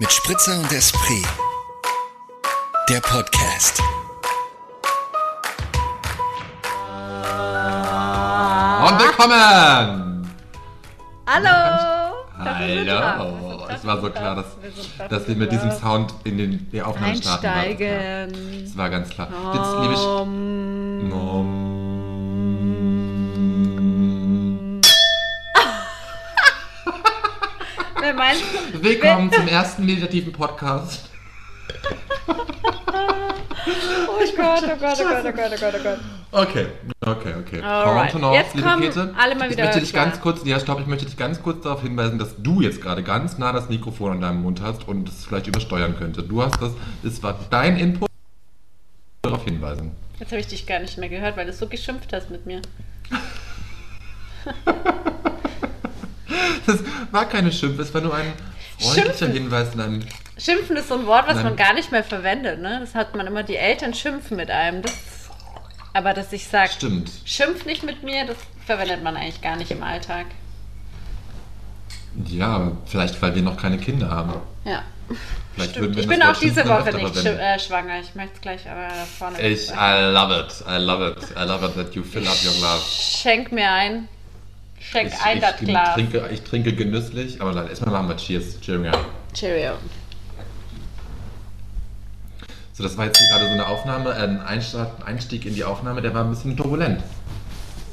Mit Spritzer und Esprit. Der Podcast. Und willkommen! Hallo! Hallo! Es war so klar, dass, Wir dass wir mit diesem Sound in den, die Aufnahme starten. Einsteigen. Das war ganz klar. Jetzt liebe ich. Um, Du? Willkommen zum ersten meditativen Podcast. Oh Gott, oh Gott, oh Gott, oh Gott, oh Gott, oh Gott. Okay, okay, okay. Alright. Kontenance, Jetzt kommen Käthe. alle mal ich wieder möchte dich klar. ganz kurz, ja stopp, ich möchte dich ganz kurz darauf hinweisen, dass du jetzt gerade ganz nah das Mikrofon an deinem Mund hast und es vielleicht übersteuern könnte. Du hast das, es war dein Input, darauf hinweisen. Jetzt habe ich dich gar nicht mehr gehört, weil du so geschimpft hast mit mir. Das war keine Schimpf, es war nur ein freundlicher Schimpfen. Hinweis in einem Schimpfen ist so ein Wort, was Nein. man gar nicht mehr verwendet, ne? Das hat man immer, die Eltern schimpfen mit einem. Das, aber dass ich sage, schimpf nicht mit mir, das verwendet man eigentlich gar nicht im Alltag. Ja, vielleicht weil wir noch keine Kinder haben. Ja. Vielleicht Stimmt. würden wir Ich bin auch diese Woche nicht schi- äh, schwanger. Ich möchte es gleich aber vorne Ich. I love it, I love it, I love it that you fill up your glass. Schenk mir ein. Schenk Ich, ein ich, das Glas. Trinke, ich trinke genüsslich, aber dann erstmal machen wir Cheers. Cheerio. Cheerio. So, das war jetzt hier gerade so eine Aufnahme, äh, ein Einstieg, Einstieg in die Aufnahme, der war ein bisschen turbulent.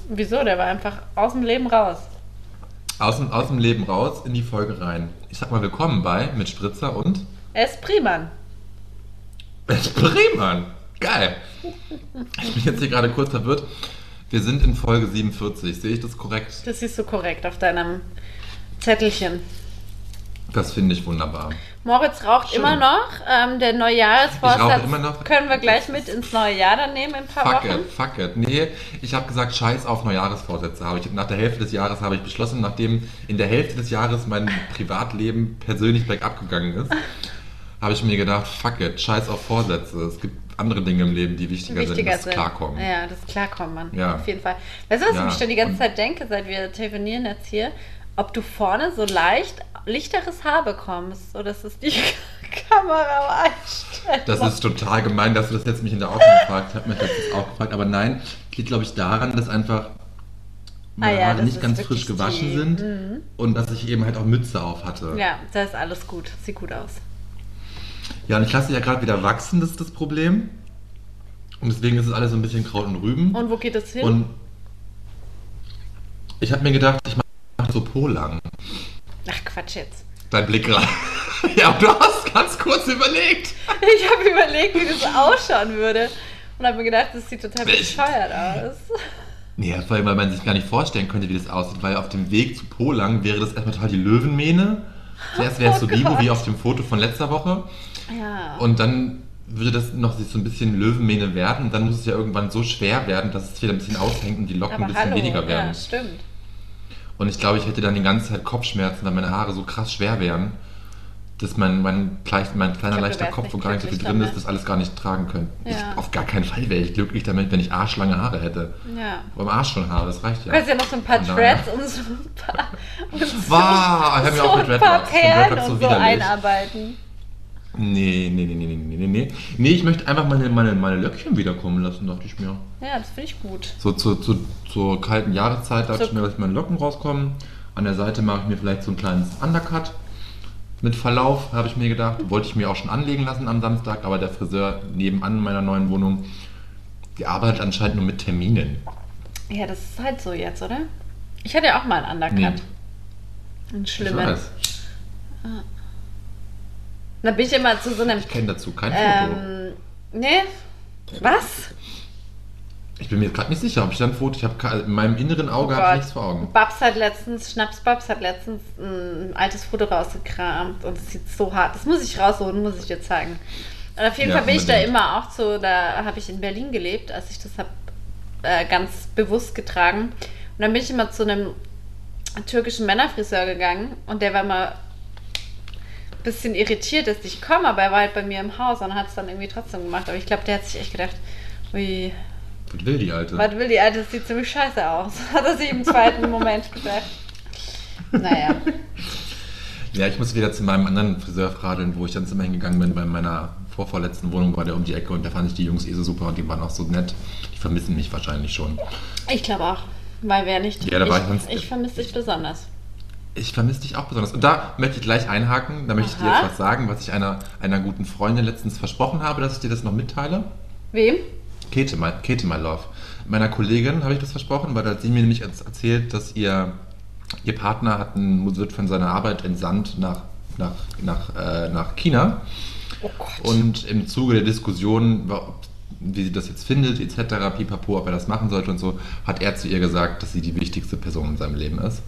Wieso? Der war einfach aus dem Leben raus. Aus dem, aus dem Leben raus in die Folge rein. Ich sag mal willkommen bei mit Spritzer und Espriman. Bremen. Geil. Ich bin jetzt hier gerade kurz verwirrt. Wir sind in Folge 47. Sehe ich das korrekt? Das siehst du korrekt auf deinem Zettelchen. Das finde ich wunderbar. Moritz raucht Schön. immer noch. Ähm, der Neujahresvorsatz können wir gleich mit ins neue Jahr dann nehmen in ein paar Fuck Wochen. it, fuck it. Nee, ich habe gesagt, scheiß auf Neujahresvorsätze. Habe ich, nach der Hälfte des Jahres habe ich beschlossen, nachdem in der Hälfte des Jahres mein Privatleben persönlich bergab gegangen ist, habe ich mir gedacht, fuck it, scheiß auf Vorsätze. Es gibt andere Dinge im Leben, die wichtiger, sind, Wichtiger das sind. Klarkommen. Ja, das Klarkommen, Mann. Ja. Auf jeden Fall. Weißt du, was Ja, ich schon die ganze Zeit denke, seit wir telefonieren jetzt hier? Ob du vorne so leicht lichteres Haar bekommst, so dass es die Kamera einstellt. Das ist total gemein, dass du das jetzt mich in der Aufnahme. Ich habe mich das auch gefragt. Aber nein, liegt, glaube ich, daran, dass einfach meine Ah ja, Haare nicht ganz frisch gewaschen die- sind Mhm. und dass ich eben halt auch Mütze auf hatte. Ja, das ist alles gut. Sieht gut aus. Ja, und ich lasse ja gerade wieder wachsen, das ist das Problem. Und deswegen ist es alles so ein bisschen Kraut und Rüben. Und wo geht es hin? Und ich habe mir gedacht, ich mache so Po lang. Ach Quatsch jetzt. Dein Blick rein. ja, du hast ganz kurz überlegt. Ich habe überlegt, wie das ausschauen würde. Und habe mir gedacht, das sieht total bescheuert aus. Nee, vor allem, weil man sich gar nicht vorstellen könnte, wie das aussieht, weil auf dem Weg zu Po lang wäre das erstmal total die Löwenmähne. Zuerst wäre es so Oh Bibo Gott. wie auf dem Foto von letzter Woche. Ja. Und dann würde das noch so ein bisschen Löwenmähne werden und dann muss es ja irgendwann so schwer werden, dass es wieder ein bisschen aushängt und die Locken ein bisschen weniger werden. Ja, stimmt. Und ich glaube, ich hätte dann die ganze Zeit Kopfschmerzen, weil meine Haare so krass schwer wären, dass mein, mein, mein kleiner glaub, du leichter Kopf, wo gar nicht so viel drin ist, damit. das alles gar nicht tragen könnte. Ja. Ich, auf gar keinen Fall wäre ich glücklich damit, wenn ich arschlange Haare hätte. Ja. Aber am Arsch schon Haare, das reicht Du ja. kannst ja noch so ein paar. Dreads und so ein paar, und so, Wow, ich hab mir auch mit so ein paar Dreadlocks. Perlen Dreadlocks so und so widerlich. einarbeiten. Nee, nee, nee, nee, nee, nee, nee, nee. Nee, ich möchte einfach meine, meine, meine Löckchen wiederkommen lassen, dachte ich mir. Ja, das finde ich gut. So zu, zu, zur kalten Jahreszeit dachte So- ich mir, dass meine Locken rauskommen. An der Seite mache ich mir vielleicht so ein kleines Undercut. Mit Verlauf, habe ich mir gedacht. Wollte ich mir auch schon anlegen lassen am Samstag, aber der Friseur nebenan in meiner neuen Wohnung, die arbeitet anscheinend nur mit Terminen. Ja, das ist halt so jetzt, oder? Ich hatte ja auch mal einen Undercut. Nee. Einen Ich schlimmen. weiß. Da bin ich immer zu so einem. Ich kenne dazu kein Foto. Ähm, nee. Was? Ich bin mir gerade nicht sicher, ob ich da ein Foto. Ich habe in meinem inneren Auge Oh habe ich nichts vor Augen. Babs hat letztens, Schnaps Babs hat letztens ein altes Foto rausgekramt und es sieht so hart. Das muss ich rausholen, muss ich dir zeigen. Und auf jeden Ja, Fall bin ich da unbedingt. immer auch so, da habe ich in Berlin gelebt, als ich das habe äh, ganz bewusst getragen. Und dann bin ich immer zu einem türkischen Männerfriseur gegangen und der war mal bisschen irritiert, dass ich komme, aber er war halt bei mir im Haus und hat es dann irgendwie trotzdem gemacht. Aber ich glaube, der hat sich echt gedacht, ui, Was will die Alte? was will die Alte, das sieht ziemlich scheiße aus. Hat er sich im zweiten Moment gedacht. Naja. Ja, ich muss wieder zu meinem anderen Friseur fradeln, wo ich dann immer hingegangen bin. Bei meiner vorvorletzten Wohnung war der um die Ecke und da fand ich die Jungs eh so super und die waren auch so nett. Die vermissen mich wahrscheinlich schon. Ich glaube auch. Weil wer nicht. Ja, da war ich ich, ich vermisse dich besonders. Ich vermisse dich auch besonders. Und da möchte ich gleich einhaken, da möchte ich dir Aha. jetzt was sagen, was ich einer, einer guten Freundin letztens versprochen habe, dass ich dir das noch mitteile. Wem? Kete, my, Kete, my love. Meiner Kollegin habe ich das versprochen, weil da hat sie mir nämlich erz- erzählt, dass ihr, ihr Partner hat einen, wird von seiner Arbeit entsandt nach, nach, nach, äh, nach China. Oh Gott. Und im Zuge der Diskussion, wie sie das jetzt findet, etc., pipapo, ob er das machen sollte und so, hat er zu ihr gesagt, dass sie die wichtigste Person in seinem Leben ist.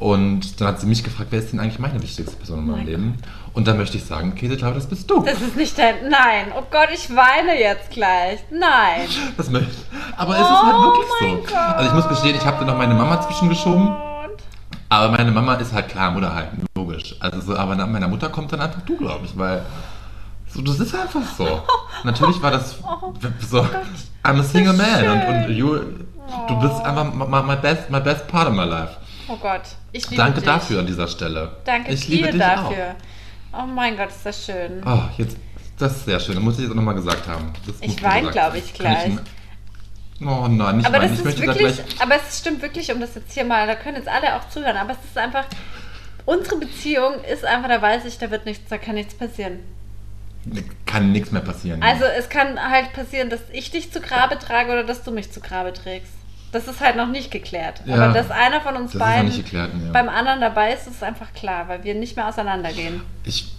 Und dann hat sie mich gefragt, wer ist denn eigentlich meine wichtigste Person in meinem Mein Leben? Und dann möchte ich sagen, Käse, glaube das bist du. Das ist nicht dein. Nein. Oh Gott, ich weine jetzt gleich. Nein. Das möchte Aber es ist halt Oh wirklich mein so. Gott. Also ich muss gestehen, ich habe da noch meine Mama zwischengeschoben. Und? Aber meine Mama ist halt klar, Mutter halt, logisch. Also so, aber nach meiner Mutter kommt dann einfach du, glaube ich, weil so, das ist einfach so. Natürlich war das so, I'm a single man und, und you, du bist einfach my, my best, my best part of my life. Oh Gott. Ich liebe Danke dich. dafür an dieser Stelle. Danke ich dir liebe dich dafür. Oh mein Gott, ist das schön. Auch. Oh, jetzt, das ist sehr schön. Das muss ich jetzt auch nochmal gesagt haben. Ich muss wein, gesagt glaub sein. ich, gleich. Oh nein, nicht Aber weinen. das Ich ist wirklich, gleich aber es stimmt wirklich, um das jetzt hier mal, da können jetzt alle auch zuhören, aber es ist einfach, unsere Beziehung ist einfach, da weiß ich, da wird nichts, da kann nichts passieren. kann nichts mehr passieren. Also es kann halt passieren, dass ich dich zu Grabe trage oder dass du mich zu Grabe trägst. Das ist halt noch nicht geklärt. Ja, aber dass einer von uns beiden geklärt, ja. beim anderen dabei ist, ist einfach klar, weil wir nicht mehr auseinandergehen. Ich.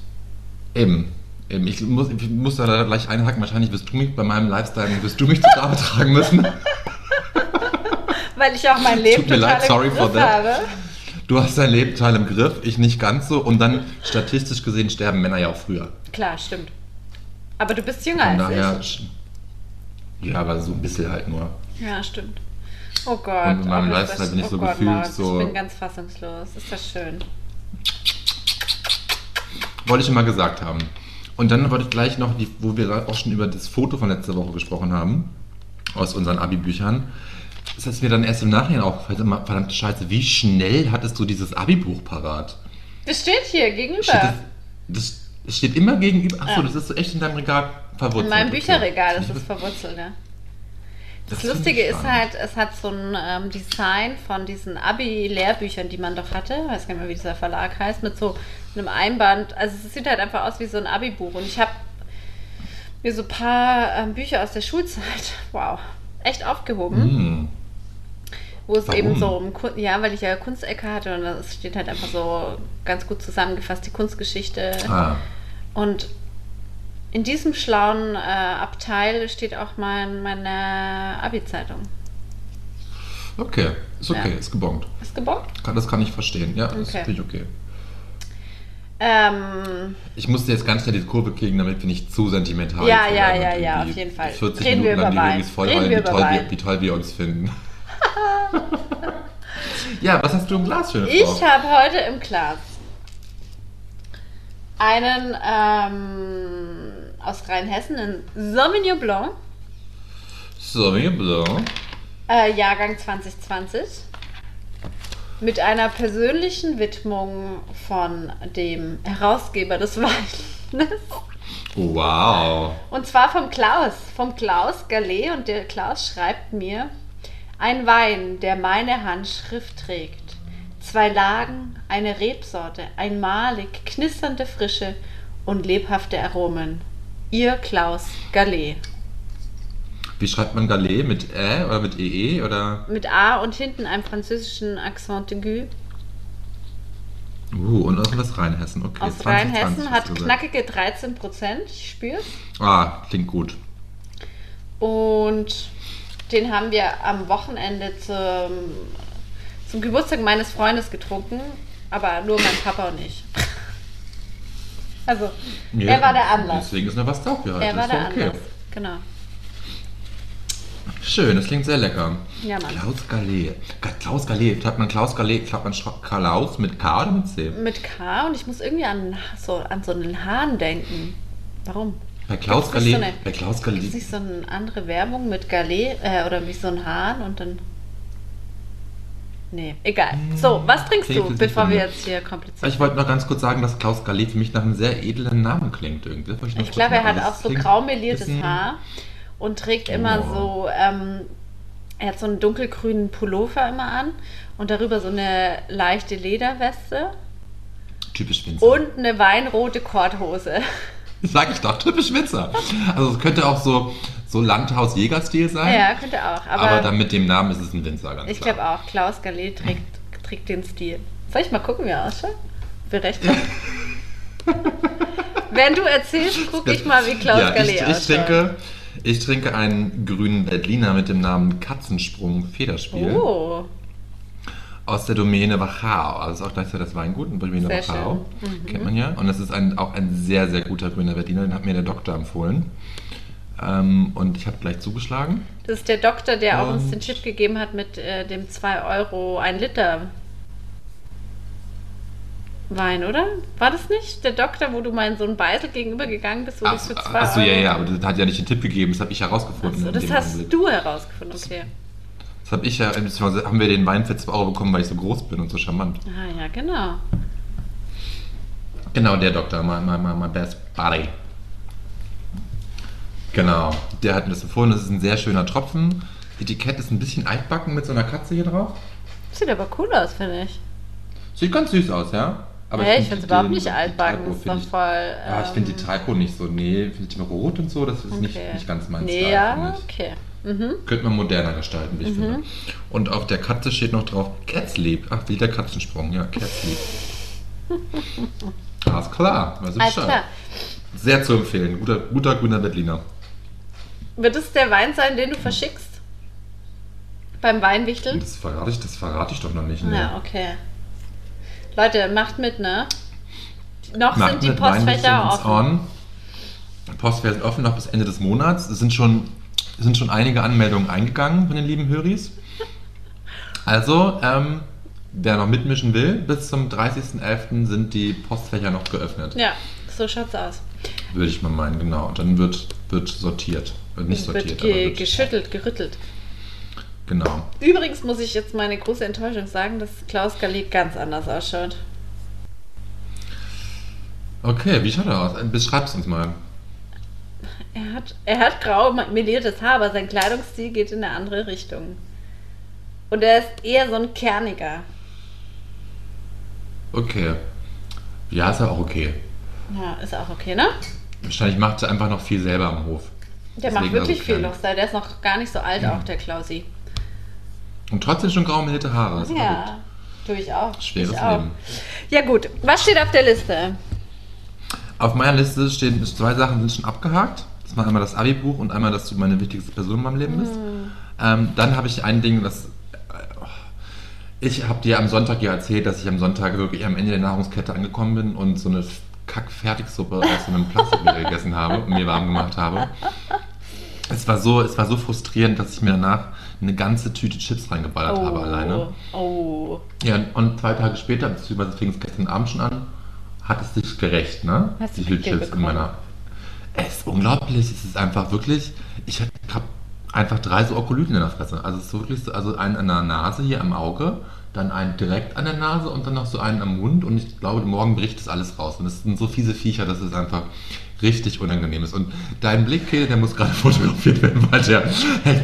Eben. eben. Ich, muss, ich muss da gleich einhaken. Wahrscheinlich wirst du mich bei meinem Lifestyle wirst du mich zu Grabe tragen müssen. Weil ich auch mein Leben Tut mir total leid, sorry im for Griff that. habe. Du hast dein Leben total im Griff, ich nicht ganz so. Und dann statistisch gesehen sterben Männer ja auch früher. Klar, stimmt. Aber du bist jünger Von als daher. ich. Ja, aber so ein bisschen halt nur. Ja, stimmt. Oh Gott. Und in meinem ist Lifestyle bin ich oh so Gott, gefühlt Max, so- Ich bin ganz fassungslos. Ist das schön. Wollte ich schon mal gesagt haben. Und dann wollte ich gleich noch, die, wo wir auch schon über das Foto von letzter Woche gesprochen haben, aus unseren Abi-Büchern, das ist mir dann erst im Nachhinein auch verdammte Scheiße, wie schnell hattest du dieses Abi-Buch parat? Das steht hier gegenüber. Steht das, das steht immer gegenüber. Achso, Ja. das ist so echt in deinem Regal verwurzelt. In meinem okay. Bücherregal ist Ich- es verwurzelt, ja. Das, finde Lustige ist halt, es hat so ein ähm, Design von diesen Abi-Lehrbüchern, die man doch hatte. Ich weiß gar nicht mehr, wie dieser Verlag heißt, mit so einem Einband. Also es sieht halt einfach aus wie so ein Abi-Buch. Und ich habe mir so ein paar ähm, Bücher aus der Schulzeit, wow, echt aufgehoben. Hm. Wo es Warum? eben so um ja, weil ich ja Kunstecke hatte und es steht halt einfach so ganz gut zusammengefasst die Kunstgeschichte. Ah, Und in diesem schlauen äh, Abteil steht auch mein, meine Abi-Zeitung. okay. Ist okay, Ja. ist gebongt. Ist? Kann, das kann ich verstehen. Ja, Okay. finde ich okay. Ähm, Ich musste jetzt ganz schnell die Kurve kriegen, damit wir nicht zu sentimental Ja, jetzt ja, ja, ja, auf jeden Fall. 40 Reden wir Minuten lang über Wein. Voll Reden wir wie toll, Wein. wir, wie toll wir uns finden. ja, was hast du im Glas, schöne Frau? ich habe heute im Glas einen ähm, aus Rheinhessen, einen Sauvignon Blanc, Sauvignon Blanc. äh, Jahrgang 2020, mit einer persönlichen Widmung von dem Herausgeber des Weines. Wow. Und zwar vom Klaus, vom Klaus Gallet. Und der Klaus schreibt mir, ein Wein, der meine Handschrift trägt. Zwei Lagen, eine Rebsorte, einmalig knisternde Frische und lebhafte Aromen. Ihr Klaus Gallet. Wie schreibt man Gallet? Mit Ä oder mit EE oder? Mit A und hinten einem französischen Accent aigu. Uh, und aus was Rheinhessen, okay. Aus 2020 Rheinhessen, hat knackige 13 Prozent. Ich spür's. Ah, klingt gut. Und den haben wir am Wochenende zum, zum Geburtstag meines Freundes getrunken, aber nur mein Papa und ich. Also, Ja, er war der Anlass. Deswegen ist noch was drauf hier heute. Er war ist der okay. Anlass. Genau. Schön, das klingt sehr lecker. Ja, Mann. Klaus Gallet. Ga- Klaus Gallet. Schreibt man Klaus Gallet, schreibt man Klaus mit K oder mit C? Mit K und ich muss irgendwie an so, an so einen Hahn denken. Warum? Bei Klaus Gallet. so eine- bei Klaus Ist Gallet. nicht so eine andere Werbung mit Galet äh, oder wie so ein Hahn und dann. Nee, egal. So, was trinkst Klingt du, bevor wir jetzt hier kompliziert Ich wollte noch ganz kurz sagen, dass Klaus Galet für mich nach einem sehr edlen Namen klingt. Irgendwie. Ich kurz glaube, er hat auch so klingt grau meliertes bisschen- Haar und trägt immer Oh. so, ähm, er hat so einen dunkelgrünen Pullover immer an und darüber so eine leichte Lederweste Typisch Winzer. und eine weinrote Korthose. Sag ich doch, typisch Winzer. Also es könnte auch so, so Landhaus-Jäger-Stil sein. Ja, könnte auch. Aber, aber, dann mit dem Namen ist es ein Winzer, ganz ich glaube auch, Klaus Gallet trägt, trägt den Stil. Soll ich mal gucken, wie er ausschaut? Haben? Während du erzählst, gucke ich mal, wie Klaus ja, Gallet ich, ich, ausschaut. trinke, ich trinke einen grünen Berliner mit dem Namen Katzensprung Federspiel Oh, aus der Domäne Wachau. Also ist auch gleichzeitig das Weingut in Domäne Sehr Wachau. Mhm. Kennt man ja. Und das ist ein, auch ein sehr, sehr guter grüner Berliner. Den hat mir der Doktor empfohlen. Ähm, und ich habe gleich zugeschlagen. das ist der Doktor, der auch uns Und- den Chip gegeben hat mit äh, dem 2 Euro 1 Liter Wein, oder? War das nicht der Doktor, wo du mal in so einen Beisel gegenüber gegangen bist, wo du für 2 Euro... Achso, ja, ja, aber das hat ja nicht den Tipp gegeben. Das habe ich herausgefunden. Achso, das hast Augenblick. du herausgefunden, okay. Das habe ich ja, beziehungsweise haben wir den Wein für 2 Euro bekommen, weil ich so groß bin und so charmant. Ah ja, genau. Genau, der Doktor, my, my, my, my best buddy. Genau, der hat mir das empfohlen. Das ist ein sehr schöner Tropfen. Etikett ist ein bisschen altbacken mit so einer Katze hier drauf. Sieht aber cool aus, finde ich. Sieht ganz süß aus, ja? Aber hey, ich find finde es überhaupt nicht altbacken. Das ist doch ich- voll. Ja, ich finde die ähm, Typo nicht so. Nee, finde ich rot und so, das ist nicht, okay. nicht ganz mein Nee, Style. ja, okay. Mhm. Könnte man moderner gestalten, wie ich finde. Und auf der Katze steht noch drauf Cats Sleep. Ach, wie der Katzensprung, ja, Cats Sleep. Alles klar, ich Alles Bescheid. klar. Sehr zu empfehlen. Guter, guter grüner Berliner. Wird es der Wein sein, den du verschickst? Beim Weinwichteln? Das verrate ich, das verrate ich doch noch nicht. Ne? Ja, okay. Leute, macht mit, ne? Noch Macht sind die Postfächer offen. On. Postfächer sind offen noch bis Ende des Monats. Es sind schon, sind schon einige Anmeldungen eingegangen von den lieben Höris. Also, ähm, wer noch mitmischen will, bis zum 30.11. sind die Postfächer noch geöffnet. Ja, so schaut's aus. Würde ich mal meinen, genau. Und dann wird, wird sortiert. Wird nicht wird sortiert, ge aber wird, geschüttelt, gerüttelt. Genau. Übrigens muss ich jetzt meine große Enttäuschung sagen, dass Klaus Gallet ganz anders ausschaut. Okay, wie schaut er aus? Beschreib's uns mal. Er hat, er hat grau meliertes Haar, aber sein Kleidungsstil geht in eine andere Richtung. Und er ist eher so ein kerniger. Okay. Ja, ist ja auch okay. Ja, ist auch okay, ne? Wahrscheinlich macht er einfach noch viel selber am Hof. Der macht Deswegen wirklich also viel noch. Der ist noch gar nicht so alt, auch der Klausi. Und trotzdem schon grau melierte Haare. Das. Ja, tue ich auch. Schweres ich auch. Leben. Ja gut, was steht auf der Liste? Auf meiner Liste stehen zwei Sachen, sind schon abgehakt. Das war einmal das Abi-Buch und einmal, dass du meine wichtigste Person in meinem Leben bist. Hm. Ähm, dann habe ich ein Ding, das. äh, Ich habe dir am Sonntag ja erzählt, dass ich am Sonntag wirklich am Ende der Nahrungskette angekommen bin und so eine Kack-Fertigsuppe aus so einem Plastikmehl gegessen habe und mir warm gemacht habe. Es war, so, es war so frustrierend, dass ich mir danach eine ganze Tüte Chips reingeballert habe alleine. Oh. Ja, und zwei Tage später, beziehungsweise fing es gestern Abend schon an, hat es sich gerecht, ne? Hast Pickel Chips in bekommen? meiner. Es ist unglaublich, es ist einfach wirklich. Ich habe einfach drei so Okolyten in der Fresse. Also es ist wirklich so, also einen an der Nase hier am Auge, dann einen direkt an der Nase und dann noch so einen am Mund und ich glaube, morgen bricht das alles raus. Und es sind so fiese Viecher, dass es einfach richtig unangenehm ist. Und dein Blick, Kede, der muss gerade fotografiert werden, weil der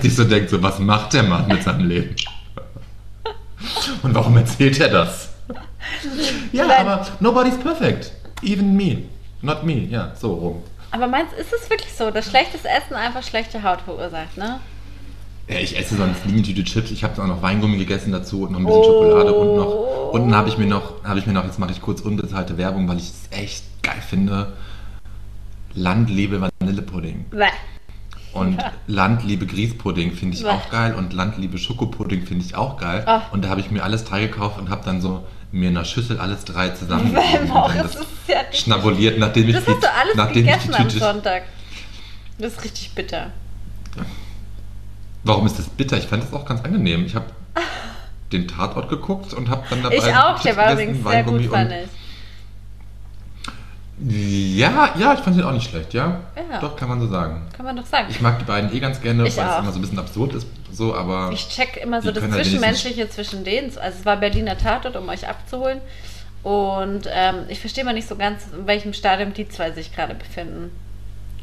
sich so denkt, so was macht der Mann mit seinem Leben? Und warum erzählt er das? Ja, aber nobody's perfect. Even me. Not me. Ja, so rum. Aber meinst ist es wirklich so, dass schlechtes Essen einfach schlechte Haut verursacht, ne? Ja, ich esse sonst nie eine Tüte Chips. Ich habe auch noch Weingummi gegessen dazu und noch ein bisschen Oh. Schokolade und noch. Unten habe ich mir noch, habe ich mir noch, jetzt mache ich kurz unbezahlte Werbung, weil ich es echt geil finde. Landliebe Vanillepudding. Bäh. Und Landliebe Grießpudding finde ich Bäh. auch geil und Landliebe Schokopudding finde ich auch geil. Ah. Und da habe ich mir alles drei gekauft und habe dann so mir in einer Schüssel alles drei das das ja richtig- schnabuliert, nachdem ich Das hast du alles nachdem ich gegessen die am Sonntag. Das ist richtig bitter. Warum ist das bitter? Ich fand das auch ganz angenehm. Ich habe den Tatort geguckt und habe dann dabei Ich auch, der war übrigens sehr gut, fand ich. Ja, ja, ich fand den auch nicht schlecht, ja. Ja. Doch, kann man so sagen. Kann man doch sagen. Ich mag die beiden eh ganz gerne, Ich weil es auch. immer so ein bisschen absurd ist, so, aber Ich check immer so das halt Zwischenmenschliche zwischen denen. Also es war Berliner Tatort, um euch abzuholen. Und ähm, ich verstehe mal nicht so ganz, in welchem Stadium die zwei sich gerade befinden.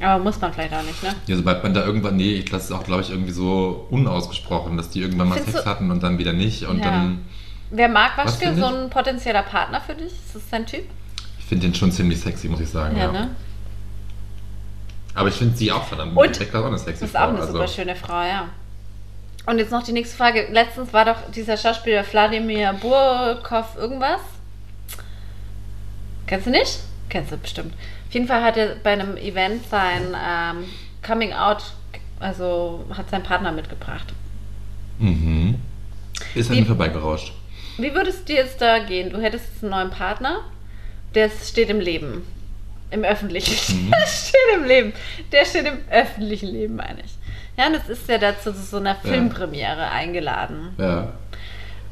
Aber muss man vielleicht auch nicht, ne? ja, sobald man da irgendwann, nee, ich lasse es auch, glaube ich, irgendwie so unausgesprochen, dass die irgendwann mal Findest Sex hatten und dann wieder nicht und Ja. dann, Wer mag Was Waschke, so ein potenzieller Partner für dich? Ist das dein Typ? Ich finde den schon ziemlich sexy, muss ich sagen, ja. ne? Aber ich finde sie auch verdammt, Und? Rebecca ist auch eine sexy Das ist auch eine Frau, super also. schöne Frau, ja. Und jetzt noch die nächste Frage. Letztens war doch dieser Schauspieler Wladimir Burkov irgendwas. Kennst du nicht? Kennst du bestimmt. Auf jeden Fall hat er bei einem Event sein ähm, Coming Out, also hat seinen Partner mitgebracht. Mhm. Ist an mir vorbeigerauscht. Wie würde es dir jetzt da gehen? Du hättest jetzt einen neuen Partner, der steht im Leben. Im öffentlichen. Mhm. Der steht im Leben. Der steht im öffentlichen Leben, meine ich. Ja, und jetzt ist er da zu so einer Filmpremiere eingeladen. Ja.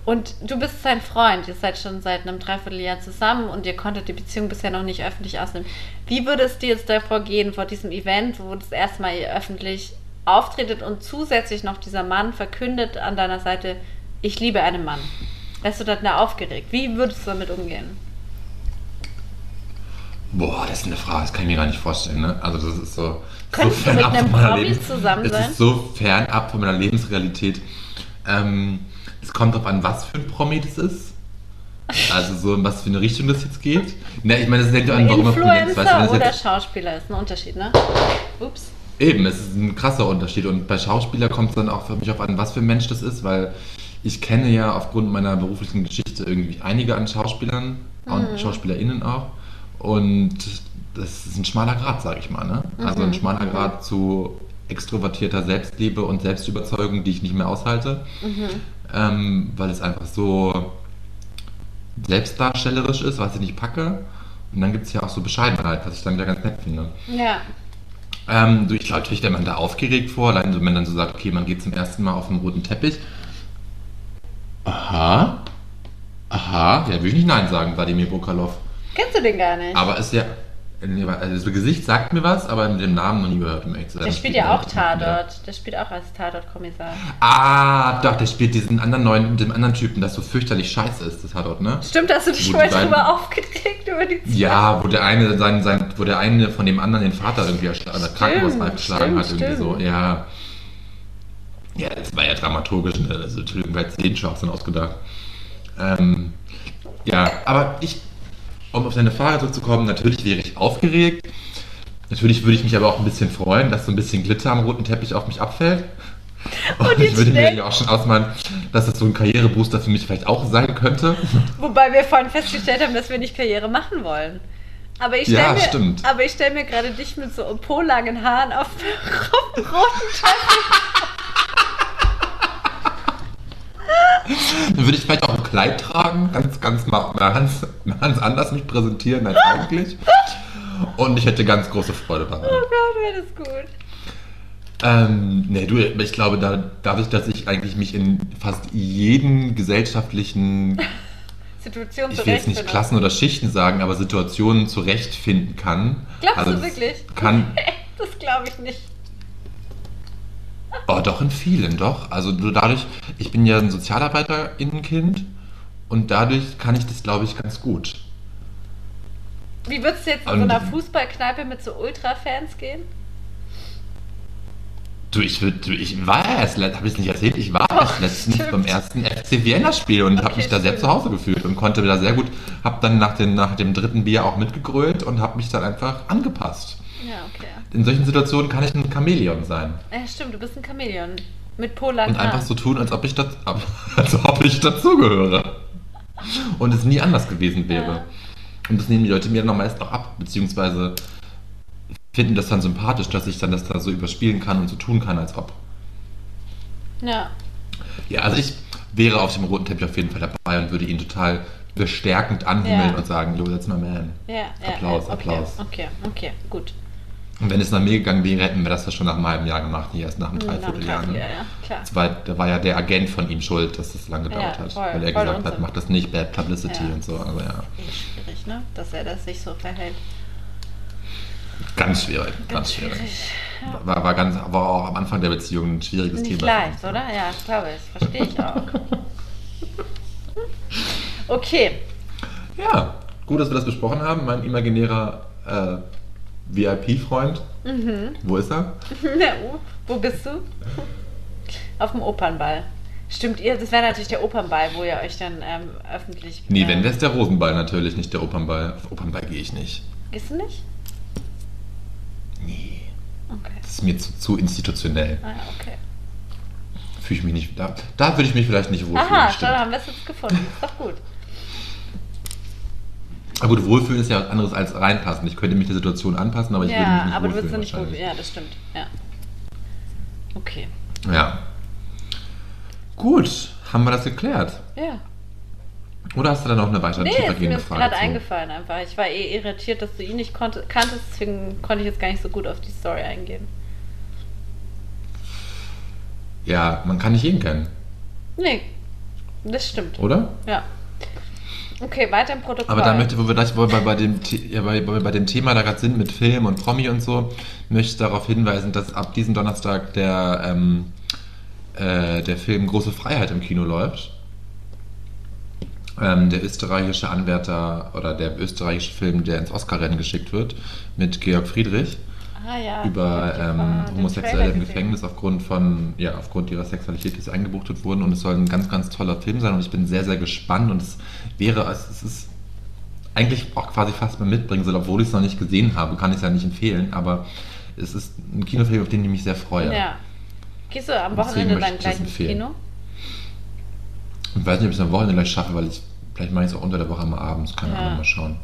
Und du bist sein Freund. Ihr seid schon seit einem Dreivierteljahr zusammen und ihr konntet die Beziehung bisher noch nicht öffentlich ausnehmen. Wie würde es dir jetzt davor gehen, vor diesem Event, wo das erste Mal ihr öffentlich auftretet und zusätzlich noch dieser Mann verkündet an deiner Seite, ich liebe einen Mann? Wärst du dann da aufgeregt? Wie würdest du damit umgehen? Boah, das ist eine Frage, das kann ich mir gar nicht vorstellen. Ne? Also das ist so, Könntest so fernab von meiner Promi Lebens- zusammen Es sein? ist so fernab von meiner Lebensrealität. Ähm, es kommt drauf an, was für ein Promi das ist. Also so in was für eine Richtung das jetzt geht. Na, ich meine, das hängt ja an, warum man Influencer du, wenn oder das jetzt, Schauspieler ist ein Unterschied, ne? Ups. Eben, es ist ein krasser Unterschied. Und bei Schauspieler kommt es dann auch für mich auf an, was für ein Mensch das ist, weil ich kenne ja aufgrund meiner beruflichen Geschichte irgendwie einige an Schauspielern Mhm. und SchauspielerInnen auch. Und das ist ein schmaler Grad, sage ich mal. Ne? Also Mhm. ein schmaler Grad zu extrovertierter Selbstliebe und Selbstüberzeugung, die ich nicht mehr aushalte. Mhm. Ähm, weil es einfach so selbstdarstellerisch ist, was ich nicht packe. Und dann gibt es ja auch so Bescheidenheit, was ich dann wieder ganz nett finde. Ja. Ähm, du, ich glaube, natürlich wäre man da aufgeregt vor, allein wenn man dann so sagt, okay, man geht zum ersten Mal auf den roten Teppich. Aha. Aha. Ja, würde ich nicht Nein sagen, Wladimir Bokalov. Kennst du den gar nicht? Aber ist ja. Also das Gesicht sagt mir was, aber den Namen noch nie gehört. Um ehrlich zu sein. der spielt ja auch. Tatort. Der spielt auch als Tatort-Kommissar. Ah, doch, der spielt diesen anderen neuen, dem anderen Typen, das so fürchterlich scheiße ist, das Tatort, ne? Stimmt, hast du dich Wo mal beiden- drüber aufgeregt über die zwei? Ja, wo der eine sein, sein, wo der eine von dem anderen den Vater irgendwie erschlagen, Krankenhausreif geschlagen hat, stimmt, irgendwie so. stimmt. Ja. Ja, das war ja dramaturgisch, ne? Also Entschuldigung, weil den Schwachsinn ausgedacht. Ähm, ja, aber ich, um auf deine Frage zurückzukommen, natürlich wäre ich aufgeregt. Natürlich würde ich mich aber auch ein bisschen freuen, dass so ein bisschen Glitter am roten Teppich auf mich abfällt. Und, Und ich würde mir schnell- ja auch schon ausmalen, dass das so ein Karrierebooster für mich vielleicht auch sein könnte. Wobei wir vorhin festgestellt haben, dass wir nicht Karriere machen wollen. Aber ich stelle Ja, mir, stimmt. aber ich stell mir gerade dich mit so polangen Haaren auf dem roten Teppich. Dann würde ich vielleicht auch ein Kleid tragen, ganz, ganz, ganz, ganz anders mich präsentieren als eigentlich. Und ich hätte ganz große Freude daran. Oh Gott, wäre das gut. Ähm, nee, du, ich glaube, da, dadurch, dass ich eigentlich mich in fast jeden gesellschaftlichen, Situation ich will jetzt nicht. Klassen oder Schichten sagen, aber Situationen zurechtfinden kann. Glaubst du das wirklich? Kann, Das glaube ich nicht. oh, doch in vielen, doch. Also du, dadurch, ich bin ja ein Sozialarbeiterinnenkind und dadurch kann ich das, glaube ich, ganz gut. Wie würdest du jetzt in so Und- einer Fußballkneipe mit so Ultra-Fans gehen? Du, ich, du, ich war erst, habe ich es nicht erzählt, ich war erst letztens stimmt. beim ersten FC Vienna-Spiel und habe Okay, mich da sehr stimmt. zu Hause gefühlt und konnte da sehr gut, habe dann nach, den, nach dem dritten Bier auch mitgegrölt und habe mich dann einfach angepasst. Ja, okay. In solchen Situationen kann ich ein Chamäleon sein Ja, stimmt, du bist ein Chamäleon. Mit polangen und einfach so tun, als ob ich, das, als ob ich dazugehöre und es nie anders gewesen wäre. Ja. Und das nehmen die Leute mir dann meist auch ab, beziehungsweise finden das dann sympathisch, dass ich dann das da so überspielen kann und so tun kann, als ob. Ja. Ja, also ich wäre auf dem roten Teppich auf jeden Fall dabei und würde ihn total bestärkend anhimmeln Ja. und sagen, yo, that's my man. Ja, ja, Applaus, ja, okay, Applaus. Okay, okay, gut. Und wenn es nach mir gegangen wäre, hätten wir das ja schon nach einem halben Jahr gemacht, nicht erst nach einem Dreivierteljahr. Ne? Ja, klar. Das war, da war ja der Agent von ihm schuld, dass es lange gedauert Ja, hat. voll, weil er gesagt hat, Unsinn. mach das nicht, bad publicity Ja. und so. Aber ja. Schwierig, ne? Dass er das sich so verhält. Ganz schwierig, ganz, schwierig. War, war, ganz, war auch am Anfang der Beziehung ein schwieriges Nicht Thema. leicht, oder? Ja, glaube ich. Verstehe ich auch. Okay. Ja, gut, dass wir das besprochen haben. Mein imaginärer äh, VIP-Freund. Mhm. Wo ist er? Na, wo bist du? Auf dem Opernball. Stimmt ihr? Das wäre natürlich der Opernball, wo ihr euch dann ähm, öffentlich. Nee, äh, wenn, wäre es der Rosenball natürlich, nicht der Opernball. Auf Opernball gehe ich nicht. Gehst du nicht? Nee. Okay. Das ist mir zu, zu institutionell. Ah, okay. Fühle ich mich nicht. Da, da würde ich mich vielleicht nicht wohlfühlen. Aha, stimmt. dann haben wir es jetzt gefunden. Ist doch gut. Aber gut, wohlfühlen ist ja was anderes als reinpassen. Ich könnte mich der Situation anpassen, aber ich würde mich ja, nicht aber du wohlfühlen. würdest du nicht gut. wahrscheinlich. Ja, das stimmt. Ja. Okay. Ja. Gut, haben wir das geklärt? Ja. Oder hast du da noch eine weitere Nee, ist mir tiefergehende Frage gerade zu? eingefallen einfach. Ich war eh irritiert, dass du ihn nicht kanntest, deswegen konnte ich jetzt gar nicht so gut auf die Story eingehen. Ja, man kann nicht jeden kennen, Nee, das stimmt. oder? Ja. Okay, weiter im Protokoll. Aber da möchte, wo wir gleich wir bei dem, ja, bei, bei, bei dem Thema da gerade sind mit Film und Promi und so, möchte ich darauf hinweisen, dass ab diesem Donnerstag der, ähm, äh, der Film Große Freiheit im Kino läuft. Ähm, der österreichische Anwärter oder der österreichische Film, der ins Oscar-Rennen geschickt wird, mit Georg Friedrich ah, ja. über ähm, Homosexuelle im. Gefängnis aufgrund von, ja, aufgrund ihrer Sexualität, die eingebuchtet wurden. Und es soll ein ganz, ganz toller Film sein und ich bin sehr, sehr gespannt. Und es wäre, es, es ist eigentlich auch quasi fast mal mitbringen soll, obwohl ich es noch nicht gesehen habe, kann ich es ja nicht empfehlen, aber es ist ein Kinofilm, auf den ich mich sehr freue. Ja. Gehst du am Wochenende dann ich gleich ins. Kino? Ich weiß nicht, ob ich es am Wochenende gleich schaffe, weil ich, vielleicht mache ich es auch unter der Woche mal abends, keine Ja. Ahnung, mal schauen.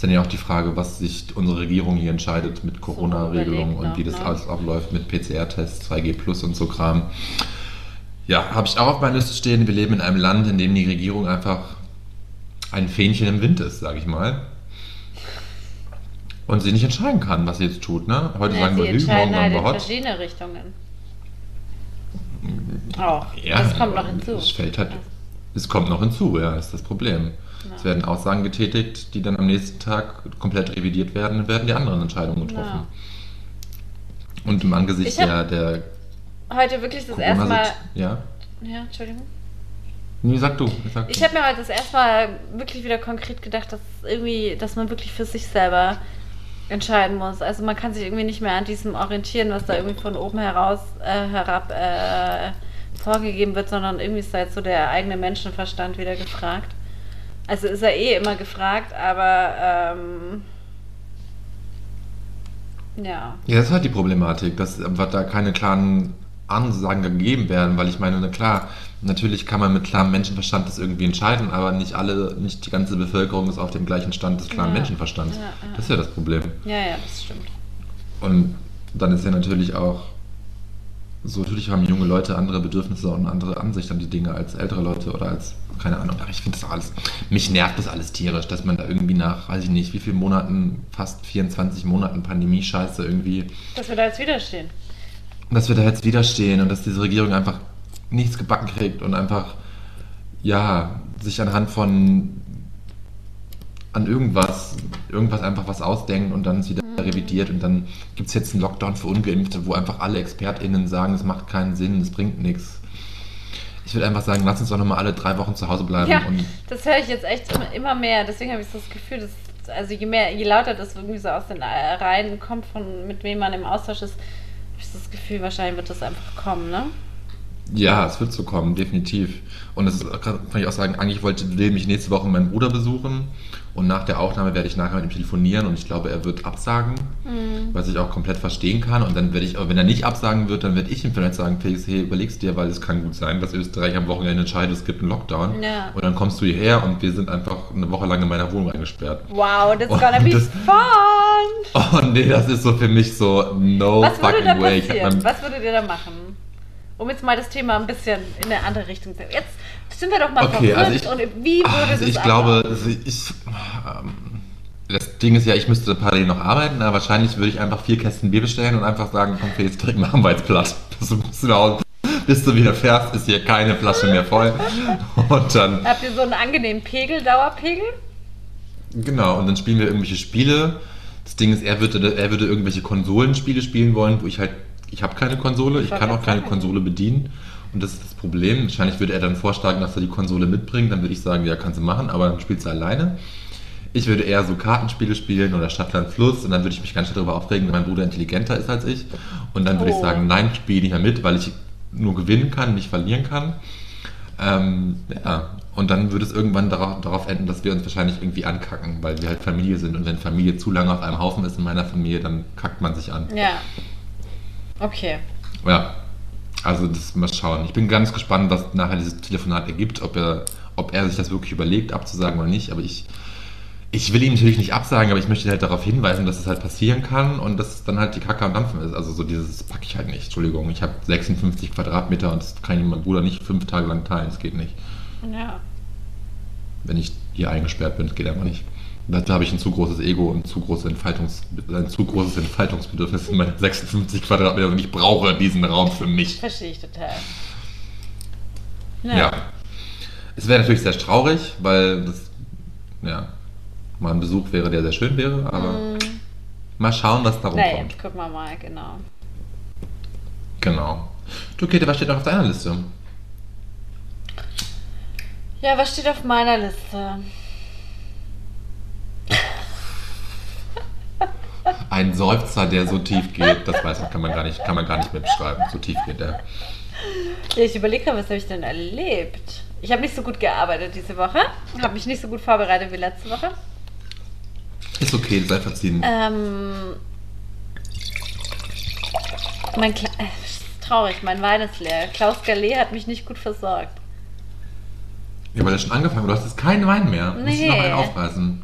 Ist dann ja auch die Frage, was sich unsere Regierung hier entscheidet mit Corona-Regelungen und wie noch, das ne? alles abläuft mit PCR-Tests, 2G Plus und so Kram. Ja, habe ich auch auf meiner Liste stehen. Wir leben in einem Land, in dem die Regierung einfach ein Fähnchen im Wind ist, sage ich mal. Und sie nicht entscheiden kann, was sie jetzt tut. Ne? Heute Ja, sagen wir entscheiden morgen halt sagen in wir Hot. verschiedene Richtungen. Auch. Ja, das kommt noch hinzu. Es fällt halt, es kommt noch hinzu, ja, ist das Problem. Es werden Aussagen getätigt, die dann am nächsten Tag komplett revidiert werden und werden die anderen Entscheidungen getroffen. Und im Angesicht der, der Heute wirklich das erste Mal. Ja. Ja, Entschuldigung. Nee, sag du. Sag Ich habe mir heute das erste Mal wirklich wieder konkret gedacht, dass irgendwie, dass man wirklich für sich selber entscheiden muss. Also man kann sich irgendwie nicht mehr an diesem orientieren, was da irgendwie von oben heraus äh, herab äh, vorgegeben wird, sondern irgendwie ist da jetzt so der eigene Menschenverstand wieder gefragt. Also ist er eh immer gefragt, aber ähm, ja. Ja, das ist halt die Problematik, dass einfach da keine klaren Ansagen gegeben werden, weil ich meine, na klar, natürlich kann man mit klarem Menschenverstand das irgendwie entscheiden, aber nicht alle, nicht die ganze Bevölkerung ist auf dem gleichen Stand des klaren Ja. Menschenverstands. Ja, ja. Das ist ja das Problem. Ja, ja, das stimmt. Und dann ist ja natürlich auch so, natürlich haben junge Leute andere Bedürfnisse und andere Ansicht an die Dinge als ältere Leute oder als, keine Ahnung, ach, ich finde das alles, mich nervt das alles tierisch, dass man da irgendwie nach, weiß ich nicht, wie vielen Monaten, fast 24 Monaten Pandemie-Scheiße irgendwie, Dass wir da jetzt widerstehen. dass wir da jetzt widerstehen und dass diese Regierung einfach nichts gebacken kriegt und einfach, ja, sich anhand von an irgendwas, irgendwas einfach was ausdenkt und dann es wieder revidiert und dann gibt es jetzt einen Lockdown für Ungeimpfte, wo einfach alle ExpertInnen sagen, es macht keinen Sinn, es bringt nichts. Ich würde einfach sagen, lass uns doch nochmal alle drei Wochen zu Hause bleiben Ja, das höre ich jetzt echt immer, immer mehr. Deswegen habe ich so das Gefühl, dass, also je mehr, je lauter das irgendwie so aus den äh, Reihen kommt, von mit wem man im Austausch ist, habe ich das Gefühl, wahrscheinlich wird das einfach kommen, ne? Ja, es wird so kommen, definitiv. Und das ist, kann ich auch sagen, eigentlich wollte will mich nächste Woche meinen Bruder besuchen und nach der Aufnahme werde ich nachher mit ihm telefonieren und ich glaube, er wird absagen, was ich auch komplett verstehen kann. Und dann werde ich, wenn er nicht absagen wird, dann werde ich ihm vielleicht sagen, Felix, hey, überlegst dir, weil es kann gut sein, dass Österreich am Wochenende entscheidet, es gibt einen Lockdown. Ja. Und dann kommst du hierher und wir sind einfach eine Woche lang in meiner Wohnung eingesperrt. Wow, that's gonna be das- fun! Oh nee, das ist so für mich so no Was fucking way. Hab Was würdet ihr da machen? Um jetzt mal das Thema ein bisschen in eine andere Richtung zu Jetzt sind wir doch mal Okay, also ich, und wie würde also das ich glaube, ich, ähm, das Ding ist ja, ich müsste parallel noch arbeiten, aber wahrscheinlich würde ich einfach vier Kästen Bier bestellen und einfach sagen, komm Felix, trink mal am Arbeitsplatz. Bis bis du wieder fährst, ist hier keine Flasche mehr voll. Und dann, Habt ihr so einen angenehmen Pegel, Dauerpegel? genau, und dann spielen wir irgendwelche Spiele. Das Ding ist, er würde, er würde irgendwelche Konsolenspiele spielen wollen, wo ich halt, ich habe keine Konsole, ich kann auch keine. Konsole bedienen. Und das ist das Problem. Wahrscheinlich würde er dann vorschlagen, dass er die Konsole mitbringt. Dann würde ich sagen, ja, kannst du machen, aber dann spielst du alleine. Ich würde eher so Kartenspiele spielen oder Stadtland Fluss und dann würde ich mich ganz schön darüber aufregen, wenn mein Bruder intelligenter ist als ich. Und dann würde ich Oh. sagen, nein, spiele nicht mehr mit, weil ich nur gewinnen kann, nicht verlieren kann. Ähm, ja, und dann würde es irgendwann darauf, darauf enden, dass wir uns wahrscheinlich irgendwie ankacken, weil wir halt Familie sind. Und wenn Familie zu lange auf einem Haufen ist in meiner Familie, dann kackt man sich an. Ja. Okay. Ja, also das mal schauen. Ich bin ganz gespannt, was nachher dieses Telefonat ergibt, ob er, ob er sich das wirklich überlegt, abzusagen oder nicht. Aber ich, ich will ihm natürlich nicht absagen, aber ich möchte halt darauf hinweisen, dass es halt passieren kann und dass es dann halt die Kacke am Dampfen ist. Also so dieses das packe ich halt nicht. Entschuldigung, ich habe 56 Quadratmeter und das kann ich meinem Bruder nicht fünf Tage lang teilen. Das geht nicht. Ja. Wenn ich hier eingesperrt bin, das geht einfach nicht. Dazu habe ich ein zu großes Ego und zu große Entfaltungs, ein zu großes Entfaltungsbedürfnis in meinen 56 Quadratmeter und ich brauche diesen Raum für mich. Verstehe ich total. Ja. Es wäre natürlich sehr traurig, weil das, ja, mal ein Besuch wäre, der sehr schön wäre, aber mal schauen, was darum Nee, kommt. gucken wir mal, genau. Genau. Du, Käthe, was steht noch auf deiner Liste? Ja, was steht auf meiner Liste? Ein Seufzer, der so tief geht, das weiß man, kann man gar nicht, kann man gar nicht mehr beschreiben. So tief geht der. Ja, ich überlege gerade, was habe ich denn erlebt? Ich habe nicht so gut gearbeitet diese Woche. Habe mich nicht so gut vorbereitet wie letzte Woche. Ist okay, sei verziehen. Ähm, mein Kle äh, ist traurig, mein Wein ist leer. Klaus Gallet hat mich nicht gut versorgt. Ja, weil er schon angefangen hat. Du hast jetzt keinen Wein mehr. Du musst Nee. noch einen aufreißen.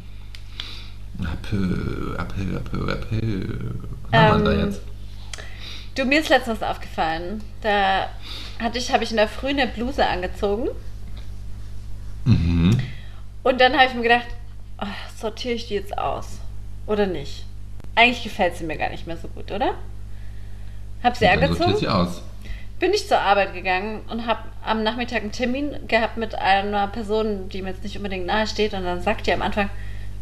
Apö, apö, apö, apö. Was haben wir denn da Ähm, jetzt? Du, mir ist letztens aufgefallen. Da hatte ich, habe ich in der Früh eine Bluse angezogen. Mhm. Und dann habe ich mir gedacht, oh, sortiere ich die jetzt aus? Oder nicht? Eigentlich gefällt sie mir gar nicht mehr so gut, oder? Hab sie sortiert angezogen. sie aus. bin ich zur Arbeit gegangen und habe am Nachmittag einen Termin gehabt mit einer Person, die mir jetzt nicht unbedingt nahe steht. Und dann sagt die am Anfang,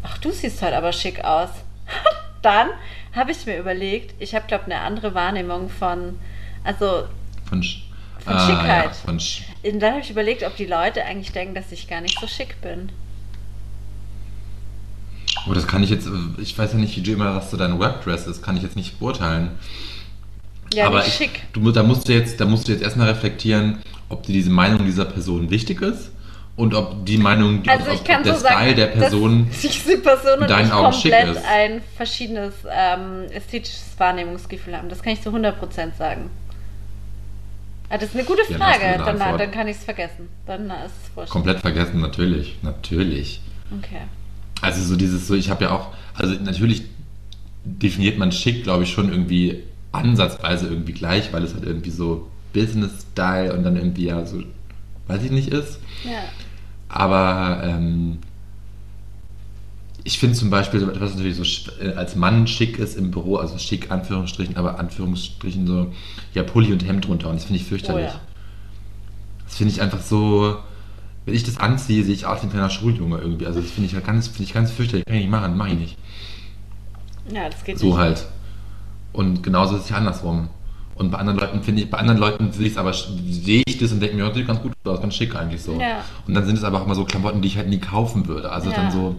ach, du siehst heute aber schick aus. dann habe ich mir überlegt, ich habe, glaube ich, eine andere Wahrnehmung von, also, Von, Sch Von Ah, Schickheit. Ja, von Sch und dann habe ich überlegt, ob die Leute eigentlich denken, dass ich gar nicht so schick bin. oh, das kann ich jetzt, ich weiß ja nicht, wie du immer was so dein Workdress ist, kann ich jetzt nicht beurteilen. Ja, Aber ich, schick. Du, da, musst du jetzt, da musst du jetzt erstmal reflektieren, ob dir diese Meinung dieser Person wichtig ist und ob die Meinung, Also ob, ob der so sagen, Style der Person. diese Person und deinen ich Augen schick komplett ist. ein verschiedenes ähm, ästhetisches Wahrnehmungsgefühl haben. Das kann ich zu 100% sagen. Ah, das ist eine gute Ja, dann Frage. eine Dann, dann kann ich es vergessen. Dann ist es wurscht. Komplett vergessen, natürlich. Natürlich. Okay. Also so dieses so, ich habe ja auch, also natürlich definiert man schick, glaube ich, schon irgendwie ansatzweise irgendwie gleich, weil es halt irgendwie so Business-Style und dann irgendwie ja so, weiß ich nicht ist. Ja. Aber ähm, ich finde zum Beispiel, was natürlich so äh, als Mann schick ist im Büro, also schick Anführungsstrichen, aber Anführungsstrichen so, ja, Pulli und Hemd drunter und das finde ich Oh fürchterlich. ja. Das finde ich einfach so, wenn ich das anziehe, sehe ich aus wie ein kleiner Schuljunge irgendwie. Also das finde ich halt ganz, finde ich ganz fürchterlich, kann ich nicht machen, mache ich nicht. Ja, das geht So nicht. halt. Und genauso ist es ja andersrum. Und bei anderen Leuten finde ich, bei anderen Leuten sehe ich es aber, sehe ich das und denke mir, ja, sieht ganz gut aus, ganz schick eigentlich so. Ja. Und dann sind es aber auch immer so Klamotten, die ich halt nie kaufen würde. Also Ja. dann so,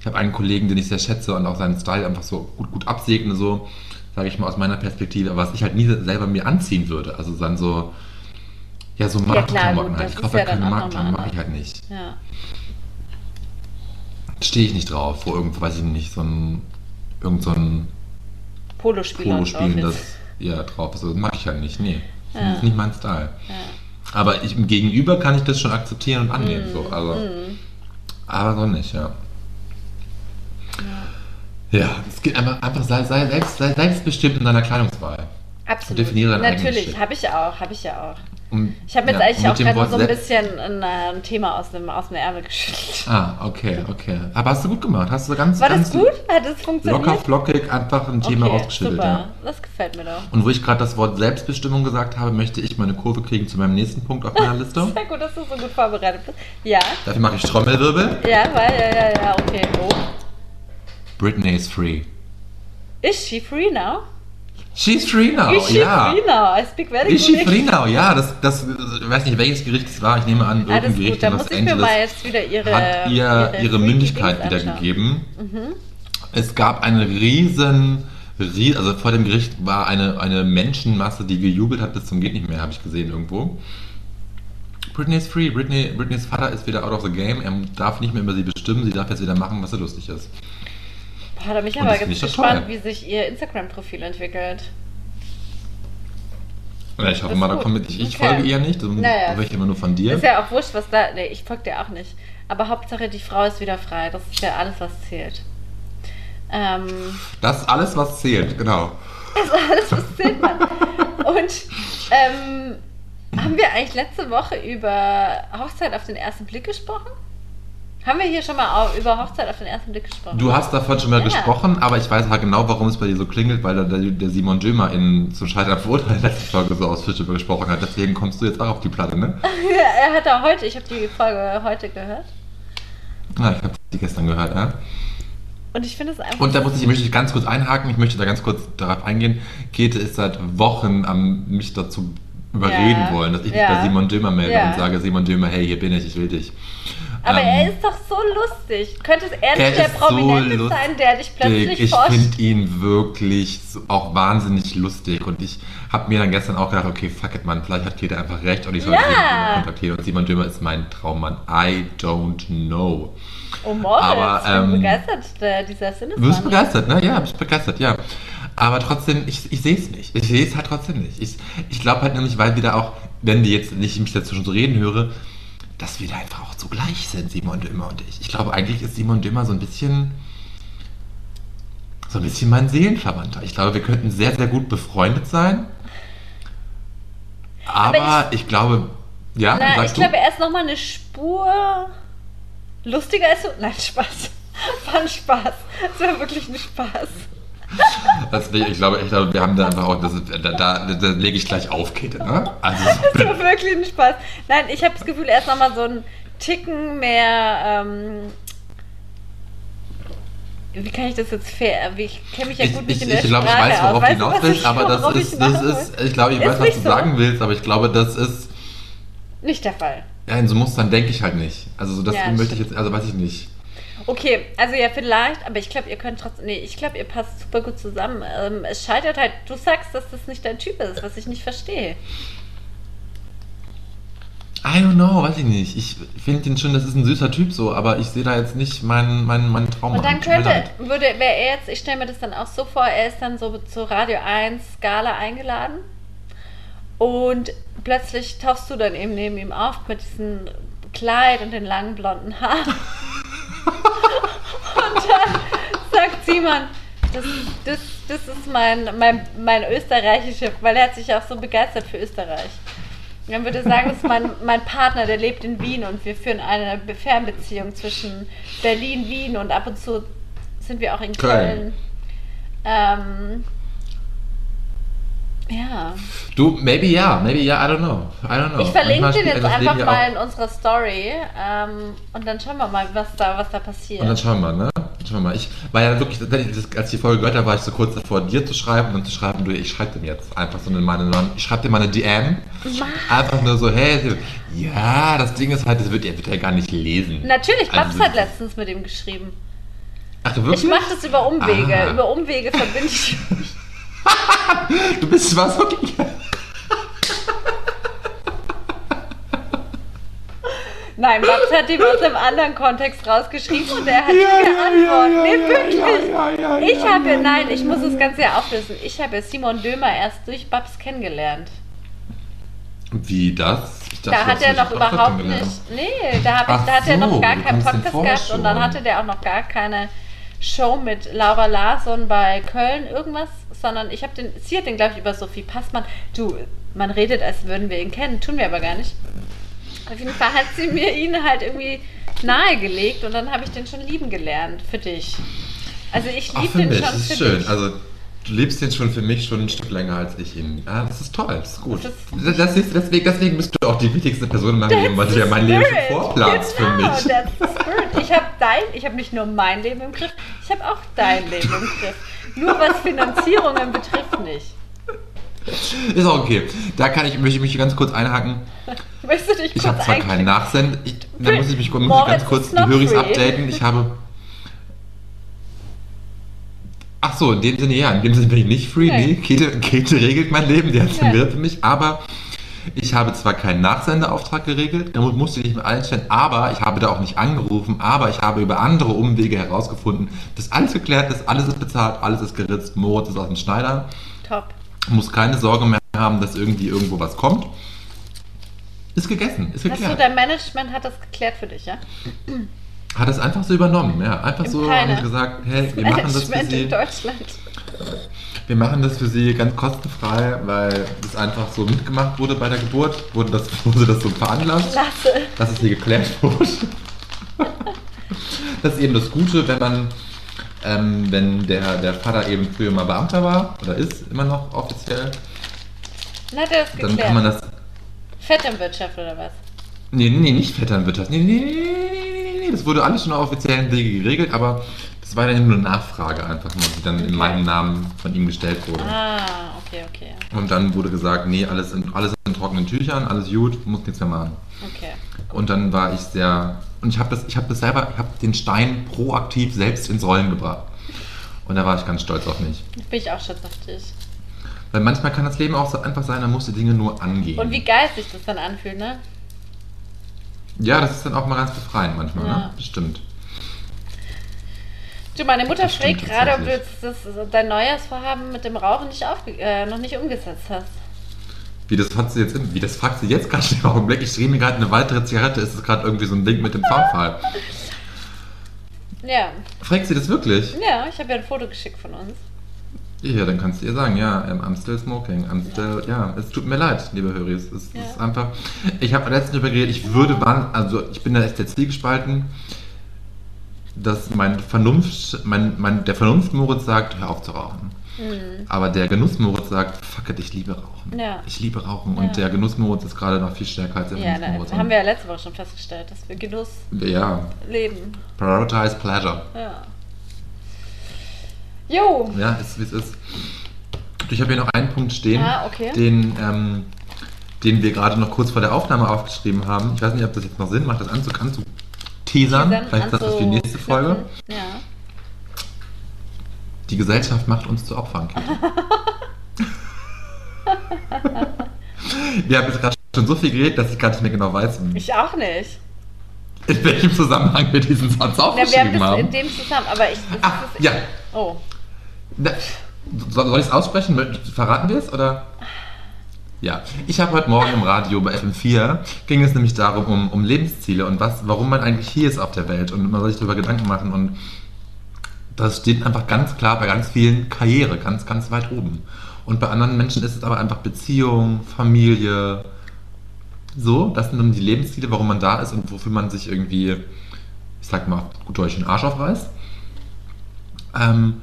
ich habe einen Kollegen, den ich sehr schätze und auch seinen Style einfach so gut, gut absegne, so, sage ich mal aus meiner Perspektive, was ich halt nie selber mir anziehen würde. Also dann so, ja, so Markenklamotten halt. das Ich kaufe ja halt keine Markenklamotten, mache ich halt nicht. Ja. Stehe ich nicht drauf, wo irgendwo, weiß ich nicht, so ein, irgend so ein Polospieler Polo drauf spielen, das ja drauf ist. Das mag ich halt nicht. Nee. Das Ja. ist nicht mein Style. Ja. Aber ich, im Gegenüber kann ich das schon akzeptieren und annehmen. Mm, So. Also, mm. Aber so nicht, ja. Ja, es geht einfach, einfach sei, sei, selbst, sei selbstbestimmt in deiner Kleidungswahl. Absolut. definiere dein eigenes Natürlich, habe ich auch, habe ich ja auch. Ich habe jetzt ja, eigentlich auch gerade so ein bisschen ein, äh, ein Thema aus dem, aus dem Ärmel geschüttelt. Ah, okay, okay. Aber hast du gut gemacht. Hast du ganz, War ganz das gut? Hat das funktioniert? locker, flockig einfach ein Thema okay, rausgeschüttelt. super. Ja. Das gefällt mir doch. Und wo ich gerade das Wort Selbstbestimmung gesagt habe, möchte ich meine Kurve kriegen zu meinem nächsten Punkt auf meiner Liste. Sehr gut, dass du so gut vorbereitet bist. Ja, Dafür mache ich Trommelwirbel. ja, weil, ja, ja, ja, okay. Oh. Britney is free. Is she free now? She's free now, Is she ja. free now? I speak very Is she free English. now? Ja, das, das, ich weiß nicht, welches Gericht es war. Ich nehme an, irgendein gut, Gericht da in muss Los ich mir Angeles mal jetzt wieder ihre, hat ihr ihre, freaky Mündigkeit wiedergegeben. Es gab eine riesen, rie- also vor dem Gericht war eine, eine Menschenmasse, die gejubelt hat bis zum geht nicht mehr, habe ich gesehen irgendwo. Britney ist free. Britney, Britneys Vater ist wieder out of the game. Er darf nicht mehr über sie bestimmen. Sie darf jetzt wieder machen, was sie lustig ist. Boah, da bin ich aber gespannt, toll. wie sich ihr Instagram-Profil entwickelt. Ja, ich hoffe mal, da kommt mit. Ich, ich Okay. folge ihr nicht. Das Naja. ich immer nur von dir. Ist ja auch wurscht, was da. Nee, ich folge dir auch nicht. Aber Hauptsache, die Frau ist wieder frei. Das ist ja alles, was zählt. Ähm, Das ist alles, was zählt, genau. das ist alles, was zählt, Mann. Und ähm, haben wir eigentlich letzte Woche über Hochzeit auf den ersten Blick gesprochen? Haben wir hier schon mal über Hochzeit auf den ersten Blick gesprochen? Du hast davon schon mal Ja. gesprochen, aber ich weiß halt genau, warum es bei dir so klingelt, weil der, der Simon Dömer in zum Scheitern verurteilt letzte Folge so ausführlich gesprochen hat. Deswegen kommst du jetzt auch auf die Platte, ne? Ja, er hat da heute, ich habe die Folge heute gehört. Ja, ich habe die gestern gehört, ja. Und ich finde es einfach. Und da muss ich, möchte ich ganz kurz einhaken, ich möchte da ganz kurz darauf eingehen. Käthe ist seit Wochen am mich dazu überreden Ja. wollen, dass ich mich Ja. bei Simon Dömer melde Ja. und sage, Simon Dömer, hey, hier bin ich, ich will dich. Aber Ähm, er ist doch so lustig. Könnte es er Er nicht der ist so Prominente sein, der dich plötzlich ich finde ihn wirklich so, auch wahnsinnig lustig und ich habe mir dann gestern auch gedacht, okay, fuck it, man, vielleicht hat Käthe einfach recht und ich soll Ja. Simon Dömer kontaktieren und Simon Dömer ist mein Traummann. I don't know. Oh, Moritz, Aber, ich bin ähm, begeistert der, dieser Sinneswandel. Du bist begeistert, ne? Ja, bist begeistert, ja. Aber trotzdem, ich, ich sehe es nicht. Ich sehe es halt trotzdem nicht. Ich, ich glaube halt nämlich, weil wir da auch, wenn wir jetzt nicht mich dazu schon so reden höre, dass wir da einfach auch so gleich sind, Simon Dömer und ich. Ich glaube, eigentlich ist Simon Dömer so ein bisschen, so ein bisschen mein Seelenverwandter. Ich glaube, wir könnten sehr, sehr gut befreundet sein. Aber, Aber ich, glaube, ja, Na, sagst ich du? glaube, er ist nochmal eine Spur lustiger als du. Nein, Spaß. War ein Spaß. Es war wirklich ein Spaß. Das, ich, glaube, ich glaube, wir haben da einfach auch, das, ist- da, da, da lege ich gleich auf, Käthe, ne? Also, Es war wirklich ein Spaß. Nein, ich habe das Gefühl, er ist nochmal so ein Ticken mehr. Ähm, wie kann ich das jetzt fair? Ich kenne mich ja Ich, gut ich, nicht in ich der glaube, ich weiß, worauf du hinaus willst, ich- aber das ich ist, das ich glaube, ich weiß, was du so. sagen willst, aber ich glaube, das ist, Nicht der Fall. ja, in so Mustern denke ich halt nicht. Also, so das Ja, möchte ich stimmt. jetzt, also weiß ich nicht. Okay, also ja, vielleicht, aber ich glaube, ihr könnt trotzdem. Nee, ich glaube, ihr passt super gut zusammen. Ähm, es scheitert halt, du sagst, dass das nicht dein Typ ist, was ich nicht verstehe. I don't know, weiß ich nicht. Ich finde ihn schon, das ist ein süßer Typ so, aber ich sehe da jetzt nicht meinen, meinen, meinen Traum. Und dann könnte, würde, wäre er jetzt, ich stelle mir das dann auch so vor, er ist dann so zu Radio 1 Gala eingeladen und plötzlich tauchst du dann eben neben ihm auf mit diesem Kleid und den langen blonden Haaren. und dann sagt Simon, das, das, das ist mein, mein, mein österreichischer, weil er hat sich auch so begeistert für Österreich. Und Dann würde er sagen, das ist mein, mein Partner, der lebt in Wien und wir führen eine Be- Fernbeziehung zwischen Berlin, Wien und ab und zu sind wir auch in Köln. Köln. Ähm, ja. Du, maybe ja, maybe ja, I don't know. I don't know. Ich verlinke Manchmal den jetzt Leben einfach ja mal in unserer Story ähm, und dann schauen wir mal, was da, was da passiert. Und dann schauen wir mal, ne? Schauen wir mal. Ich war ja wirklich, als ich die Folge gehört habe, war ich so kurz davor, dir zu schreiben und dann zu schreiben, du, ich schreibe dem jetzt. Einfach so eine, meine, ich schreibe dir mal eine DM. Einfach nur so, hey, ja, das Ding ist halt, das wird er wird er gar nicht lesen. Natürlich, Babs Also- hat letztens mit ihm geschrieben. Ach, wirklich? Ich mache das über Umwege. Ah. Über Umwege verbinde ich. Du bist was wirklich. Nein, Babs hat ihm aus einem anderen Kontext rausgeschrieben und er hat ihm geantwortet. nee, wirklich. ich habe, nein, ich muss das Ganze ja auflösen. Ich habe Simon Dömer erst durch Babs kennengelernt. Wie das? Dachte, Da hat er noch überhaupt nicht. Nee, da, hab ich, da hat er noch so, gar keinen Podcast gehabt und dann hatte der auch noch gar keine Show mit Laura Larsson bei Köln irgendwas, sondern ich habe den, sie hat den, glaube ich, über Sophie Passmann. Du, man redet, als würden wir ihn kennen, tun wir aber gar nicht. Auf jeden Fall hat sie mir ihn halt irgendwie nahegelegt und dann habe ich den schon lieben gelernt für dich. Also ich liebe für den mich, schon das für ist schön. dich. Also, Du lebst jetzt schon für mich schon ein Stück länger als ich ihn. Ja, das ist toll, das ist gut. Das Das ist- ist, deswegen, deswegen bist du auch die wichtigste Person in meinem Leben, weil du ja mein Leben schon vorplanst genau, für mich. That's the spirit. Ich habe dein, ich habe nicht nur mein Leben im Griff, ich habe auch dein Leben im Griff. Nur was Finanzierungen betrifft nicht. Ist auch okay. Da kann ich, möchte ich mich ganz kurz einhaken. Möchtest du dich Ich habe zwar keinen? Nachsend, ich, da muss ich mich muss ich ganz kurz die Höris updaten. Ich habe. Ach so, in dem Sinne ja, in dem Sinne bin ich nicht free. Nee. Käthe, Käthe regelt mein Leben, die hat es ja. für mich, aber ich habe zwar keinen Nachsendeauftrag geregelt, da musste ich nicht mit einstellen, aber ich habe da auch nicht angerufen, aber ich habe über andere Umwege herausgefunden, dass alles geklärt ist, alles ist bezahlt, alles ist geritzt, Moritz ist aus dem Schneider, Top. muss keine Sorge mehr haben, dass irgendwie irgendwo was kommt. Ist gegessen, ist Hast geklärt. du, dein Management hat das geklärt für dich, ja? Hat es einfach so übernommen, ja. Einfach Im so Keine. haben sie gesagt, hey, wir machen das für sie. Wir machen das für sie ganz kostenfrei, weil das einfach so mitgemacht wurde bei der Geburt, wurde das, wurde das so veranlasst, Klasse. dass es hier geklärt wurde. das ist eben das Gute, wenn man, ähm, wenn der, der Vater eben früher mal Beamter war, oder ist immer noch offiziell, das dann geklärt. kann man das Vetternwirtschaft oder was? Nee, nee, nicht Vetternwirtschaft. Nee, nee, nee, nee, nee, nee. Das wurde alles schon auf offiziellen Wege geregelt, aber das war dann nur eine Nachfrage einfach nur, die dann in meinem Namen von ihm gestellt wurde. Ah, okay, okay. Und dann wurde gesagt, nee, alles in, alles in trockenen Tüchern, alles gut, muss nichts mehr machen. Okay. Und dann war ich sehr, und ich habe das, ich habe das selber, ich habe den Stein proaktiv selbst ins Rollen gebracht. Und da war ich ganz stolz auf mich. Jetzt bin ich auch stolz auf dich. Weil manchmal kann das Leben auch so einfach sein, da musst du Dinge nur angehen. Und wie geil sich das dann anfühlt, ne? Ja, das ist dann auch mal ganz befreiend manchmal, Ja. ne? Bestimmt. Du, meine Mutter Das fragt gerade, ob du jetzt das, dein Neujahrsvorhaben mit dem Rauchen nicht äh, noch nicht umgesetzt hast. Wie das hat sie jetzt, wie das fragt sie jetzt gerade im Augenblick. Ich drehe mir gerade eine weitere Zigarette. Ist es gerade irgendwie so ein Ding mit dem Zaunpfahl? Ja, Fragt sie das wirklich? ja, ich habe ja ein Foto geschickt von uns. Ja, dann kannst du ihr sagen, ja, ähm, I'm still smoking. I'm still, ja, es tut mir leid, liebe Höris. Es Ja. ist einfach. Ich habe letztens darüber geredet, ich würde wann, also ich bin da echt der Ziel gespalten, dass mein Vernunft, mein, mein, der Vernunft-Moritz sagt, hör auf zu rauchen. Aber der Genuss-Moritz sagt, fuck it, ich liebe Rauchen. Mhm. Ja. Ich liebe Rauchen. Ja. Und der Genuss-Moritz ist gerade noch viel stärker als der Ja, da Vernunft-Moritz. haben wir ja letzte Woche schon festgestellt, dass wir Genuss ja, leben. prioritize pleasure. Ja. Jo, Ja, ist wie es ist. Ich habe hier noch einen Punkt stehen, Ah, okay. den, ähm, den wir gerade noch kurz vor der Aufnahme aufgeschrieben haben. Ich weiß nicht, ob das jetzt noch Sinn macht, das anzu anzuteasern. Teasern, Vielleicht ist das für die nächste Folge. Ja. Die Gesellschaft macht uns zu Opfern. Wir haben jetzt gerade schon so viel geredet, dass ich gar nicht mehr genau weiß, Ich auch nicht. in welchem Zusammenhang wir diesen Satz Ja, wir haben aufgeschrieben das haben. in dem zusammen, aber ich. Das, Ah, das, ja. Oh. Soll ich es aussprechen? Verraten wir es? Oder? Ja, ich habe heute Morgen im Radio bei FM4 ging es nämlich darum, um, um Lebensziele und was, warum man eigentlich hier ist auf der Welt und man soll sich darüber Gedanken machen und das steht einfach ganz klar bei ganz vielen Karriere, ganz, ganz weit oben. Und bei anderen Menschen ist es aber einfach Beziehung, Familie, so, das sind dann die Lebensziele, warum man da ist und wofür man sich irgendwie, ich sag mal, gut Deutsch den Arsch aufreißt. Ähm,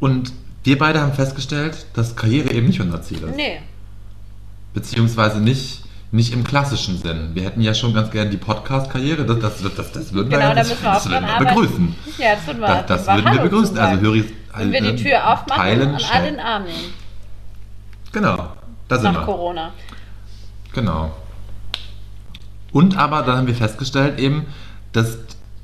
und wir beide haben festgestellt, dass Karriere eben nicht unser Ziel ist. Nee. Beziehungsweise nicht, nicht im klassischen Sinn. Wir hätten ja schon ganz gerne die Podcast-Karriere. Das, das, das, das würden Genau, wir, da das, auch das würden wir begrüßen. Ja, das würden wir, Das, das würden wir begrüßen. Also Höris, Wenn wir die Tür aufmachen teilen, und alle in Arm nehmen. Genau, da sind Nach wir. Corona. Genau. Und aber dann haben wir festgestellt eben, dass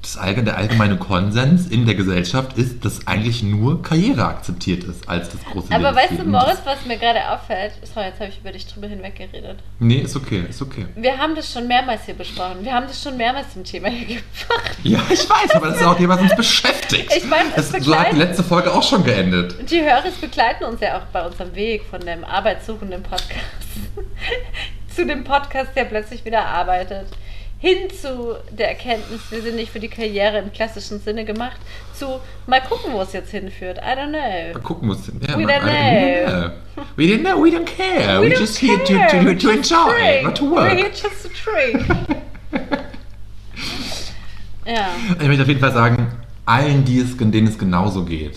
das allge- der allgemeine Konsens in der Gesellschaft ist, dass eigentlich nur Karriere akzeptiert ist als das große Aber weißt Lebensziel. du, Und Moritz, das- was mir gerade auffällt? Sorry, jetzt habe ich über dich drüber hinweggeredet. Nee, ist okay, ist okay. Wir haben das schon mehrmals hier besprochen. Wir haben das schon mehrmals zum Thema hier gemacht. Ja, ich weiß, aber das ist auch Thema, was uns beschäftigt. Ich meine, es das, so hat die letzte Folge auch schon geendet. Die Hörer begleiten uns ja auch bei unserem Weg von dem arbeitssuchenden Podcast zu dem Podcast, der plötzlich wieder arbeitet, hin zu der Erkenntnis, wir sind nicht für die Karriere im klassischen Sinne gemacht, zu mal gucken, wo es jetzt hinführt. I don't Mal know. gucken, was. Ja, We mal- don't know. We don't know. We don't care. We We're don't just here to, care. to, We to enjoy, not to We're here work. just to drink. ja. Ich möchte auf jeden Fall sagen, allen, die es, denen es genauso geht,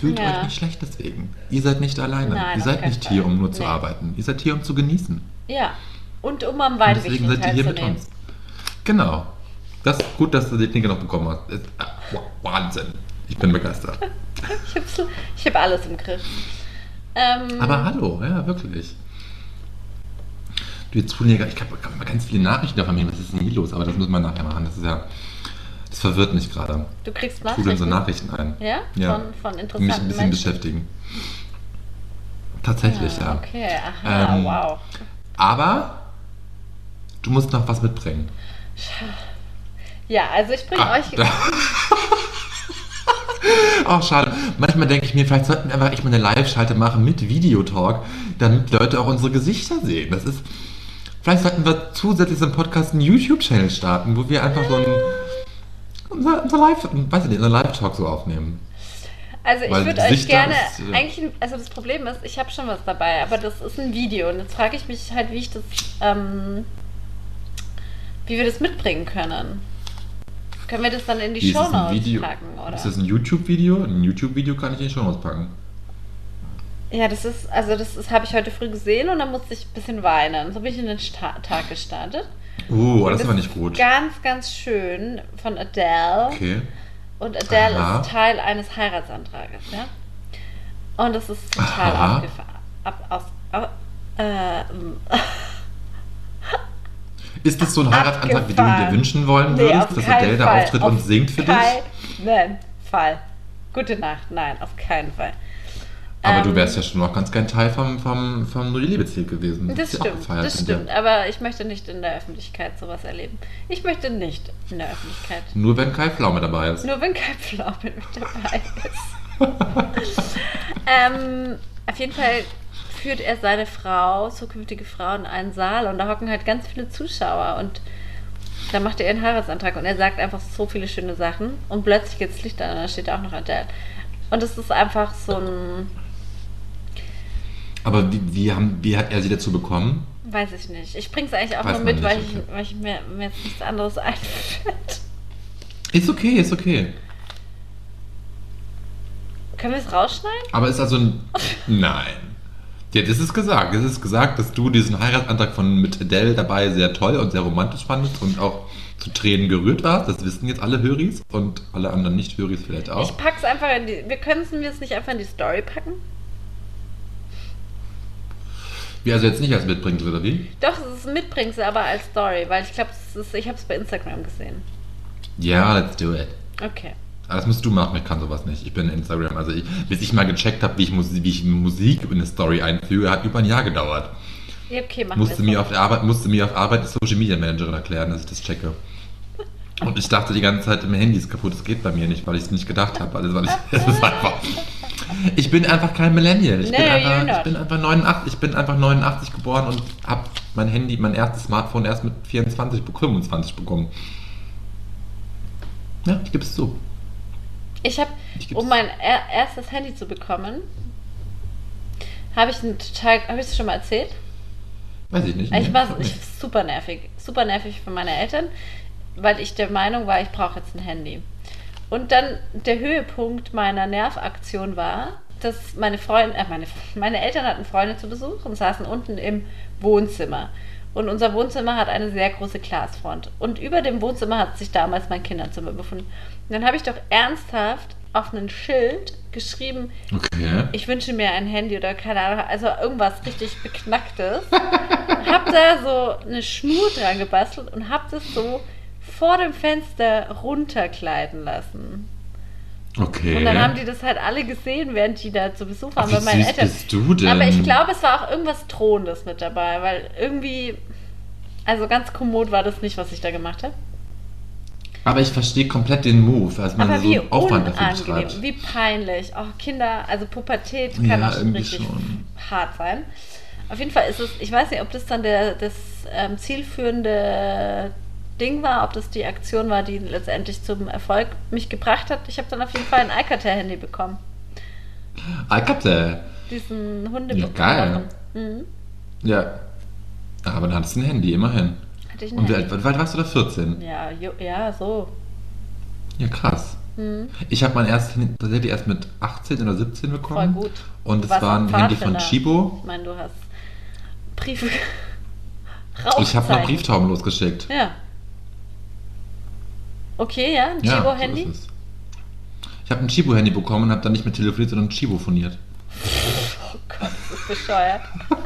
fühlt Ja. euch nicht schlecht deswegen. Ihr seid nicht alleine. Nein, ihr seid nicht Fall. hier, um nur zu Nee. arbeiten. Ihr seid hier, um zu genießen. Ja. Und um am Und Wein deswegen seid ihr hier mit uns. Genau. Das gut, dass du die Klinke noch bekommen hast. Ist, ah, Wahnsinn. Ich bin begeistert. Ich habe hab alles im Griff. Ähm, Aber hallo, ja, wirklich. Du, jetzt tun hier, ich habe ganz viele Nachrichten von mir. Was ist denn hier los? Aber das müssen wir nachher machen. Das ist ja, das verwirrt mich gerade. du kriegst Trudeln so Nachrichten. Nachrichten ein. Ja? Ja. Von, von Die mich ein interessanten bisschen Menschen. beschäftigen. Tatsächlich, ja. Okay, aha, Ähm, wow. Aber du musst noch was mitbringen. Ja, also ich bringe Ah, euch. Ach, schade. Manchmal denke ich mir, vielleicht sollten wir einfach echt mal eine Live-Schalte machen mit Videotalk, damit Leute auch unsere Gesichter sehen. Das ist. Vielleicht sollten wir zusätzlich zum Podcast einen YouTube-Channel starten, wo wir einfach so ein. Unser, unser Live, weiß ich nicht, unser Live-Talk so aufnehmen. Also ich würde euch gerne, ist, ja. eigentlich, also das Problem ist, ich habe schon was dabei, aber das ist ein Video und jetzt frage ich mich halt, wie ich das, ähm, wie wir das mitbringen können. Können wir das dann in die Wie ist Shownotes Video? packen, oder? Ist das ein YouTube-Video? Ein YouTube-Video kann ich in die Shownotes packen. Ja, das ist, also das, das habe ich heute früh gesehen und dann musste ich ein bisschen weinen. So bin ich in den Sta Tag gestartet. Uh, das ist aber nicht gut. Ganz, ganz schön von Adele. Okay. Und Adele Aha. ist Teil eines Heiratsantrages, ja? Und das ist total Aha. aufgefahren. Ab, aus, ab, äh, Ist das so ein Heiratsantrag, wie du dir wünschen wollen nee, würdest, dass Adele da auftritt auf und singt für dich? Keinen Fall. Gute Nacht. Nein, auf keinen Fall. Aber du Ähm, wärst ja schon noch ganz gern Teil vom, vom, vom Neue Liebesziel gewesen. Das auch stimmt, das stimmt. Aber ich möchte nicht in der Öffentlichkeit sowas erleben. Ich möchte nicht in der Öffentlichkeit. Nur wenn Kai Pflaume dabei ist. Nur wenn kein Pflaume mit dabei ist. ähm, auf jeden Fall führt er seine Frau, zukünftige Frau, in einen Saal und da hocken halt ganz viele Zuschauer und da macht er ihren Heiratsantrag und er sagt einfach so viele schöne Sachen und plötzlich geht das Licht an und da steht auch noch Adele. Und es ist einfach so ein, Aber wie, wie, haben, wie hat er sie dazu bekommen? weiß ich nicht. Ich bring's eigentlich auch Weiß nur mit, nicht, weil, okay. ich, weil ich mir, mir jetzt nichts anderes einfällt. Ist okay, ist okay. Können wir es rausschneiden? Aber ist also ein. Nein. Ja, das ist gesagt. Es ist gesagt, dass du diesen Heiratsantrag von mit Adele dabei sehr toll und sehr romantisch fandest und auch zu Tränen gerührt warst. Das wissen jetzt alle Höris und alle anderen Nicht-Höris vielleicht auch. Ich pack's einfach in die. Wir können es nicht einfach in die Story packen? Wie also jetzt nicht als mitbringt, oder wie? Doch, es ist ein Mitbringsel, aber als Story, weil ich glaube, ich habe es bei Instagram gesehen. Ja, let's do it. Okay. Das musst du machen, ich kann sowas nicht. Ich bin Instagram. Also ich, bis ich mal gecheckt habe, wie ich, Musik, wie ich Musik in eine Story einfüge, hat über ein Jahr gedauert. Ja, okay, machen Musste mir, auf der Arbeit, musste mir auf Arbeit die Social Media Managerin erklären, dass ich das checke. Und ich dachte die ganze Zeit, mein Handy ist kaputt, das geht bei mir nicht, weil ich es nicht gedacht habe. Also, weil ich, es ist einfach. Ich bin einfach kein Millennial. Ich, bin, Nee, you're einfach, ich bin einfach 89, ich bin einfach 89 geboren und habe mein Handy, mein erstes Smartphone erst mit 24, 25 bekommen. Ja, ich gebe es zu. Ich habe, um mein er erstes Handy zu bekommen, habe ich ein total. Habe ich es schon mal erzählt? Weiß ich nicht. Ich nee, war super nervig. Super nervig für meine Eltern, weil ich der Meinung war, ich brauche jetzt ein Handy. Und dann der Höhepunkt meiner Nervaktion war, dass meine Freunde, äh, meine, meine Eltern hatten Freunde zu Besuch und saßen unten im Wohnzimmer. Und unser Wohnzimmer hat eine sehr große Glasfront. Und über dem Wohnzimmer hat sich damals mein Kinderzimmer befunden. Und dann habe ich doch ernsthaft auf ein Schild geschrieben, Okay. ich wünsche mir ein Handy oder keine Ahnung, also irgendwas richtig Beknacktes. hab da so eine Schnur dran gebastelt und hab das so vor dem Fenster runtergleiten lassen. Okay. Und dann haben die das halt alle gesehen, während die da zu Besuch waren Ach, wie bei meinen süß Eltern. bist du denn? Aber ich glaube, es war auch irgendwas Drohendes mit dabei, weil irgendwie, also ganz kommod war das nicht, was ich da gemacht habe. Aber ich verstehe komplett den Move, als man Aber so wie einen Aufwand dafür betreibt. wie peinlich. Oh, Kinder, also Pubertät kann Ja, auch schon richtig schon. hart sein. Auf jeden Fall ist es, ich weiß nicht, ob das dann der, das ähm, zielführende Ding war, ob das die Aktion war, die letztendlich zum Erfolg mich gebracht hat. Ich habe dann auf jeden Fall ein Alcatel-Handy bekommen. Alcatel. Diesen Ja, Hundebekommen. geil. Mhm. Ja. Aber dann hattest du ein Handy, immerhin. Hatte ich ein Und wie Handy. alt, wie alt warst du da? 14? Ja, jo, ja, so. Ja, krass. Ich habe mein erstes Handy tatsächlich erst mit 18 oder 17 bekommen. Voll gut. Und es war ein Handy von. Chibo. Ich meine, du hast Briefe. Ich habe noch Rauchzeichen. Brieftauben losgeschickt. Ja. Okay, ja, ein Ja, Chibo-Handy. so ist es. Ich habe ein Chibo-Handy bekommen und habe dann nicht mehr telefoniert, sondern Chibo-phoniert. oh Gott, das ist bescheuert.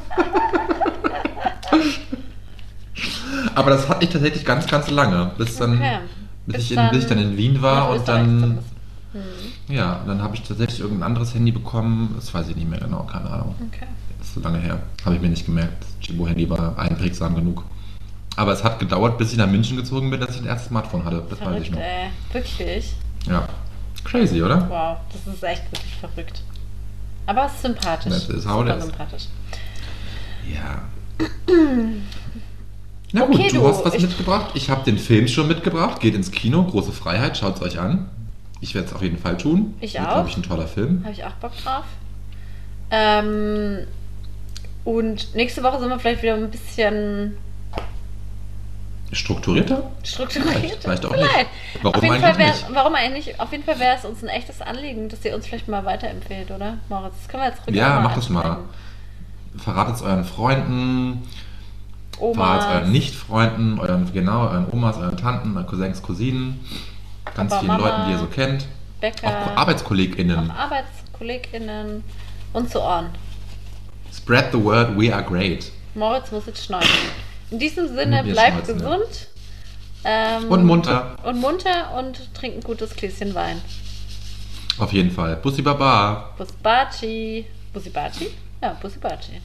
Aber das hatte ich tatsächlich ganz, ganz lange. Bis dann, Okay. bis, Bis ich in, bis ich dann in Wien war und dann. bist. Ja, dann habe ich tatsächlich irgendein anderes Handy bekommen. Das weiß ich nicht mehr genau, keine Ahnung. Okay. Das ist so lange her. Habe ich mir nicht gemerkt. Das Chibo-Handy war einprägsam genug. Aber es hat gedauert, bis ich nach München gezogen bin, dass ich ein erstes Smartphone hatte. Das weiß ich Verrückt, noch. ey. Wirklich? Ja. Crazy, oder? Wow, das ist echt wirklich verrückt. Aber es ist sympathisch. That is how Super is. sympathisch. Ja. Na gut, Okay, du, du, hast was ich- mitgebracht. Ich habe den Film schon mitgebracht. Geht ins Kino, große Freiheit, schaut es euch an. Ich werde es auf jeden Fall tun. Ich Wird, auch. glaube ich, ein toller Film. Habe ich auch Bock drauf. Ähm, und nächste Woche sind wir vielleicht wieder ein bisschen Strukturierter? strukturiert. Vielleicht, vielleicht auch Vielleicht. nicht. Warum Auf jeden eigentlich Fall nicht? Warum eigentlich? Auf jeden Fall wäre es uns ein echtes Anliegen, dass ihr uns vielleicht mal weiterempfehlt, oder? Moritz, das können wir jetzt rückwärts Ja, mach das mal. Verratet es euren Freunden, Omas, verratet es euren Nicht-Freunden, euren, genau, euren Omas, euren Tanten, euren Cousins, Cousinen, ganz Papa, vielen Mama, Leuten, die ihr so kennt. Bäcker, Auch ArbeitskollegInnen. auch ArbeitskollegInnen und zu Ohren. Spread the word, we are great. Moritz muss jetzt schneuzen. In diesem Sinne, bleibt gesund. Ähm, Und munter. Und munter und trinkt ein gutes Gläschen Wein. Auf jeden Fall. Bussi Baba. Busbaci. Bussi Baci? Ja, Bussi Baci.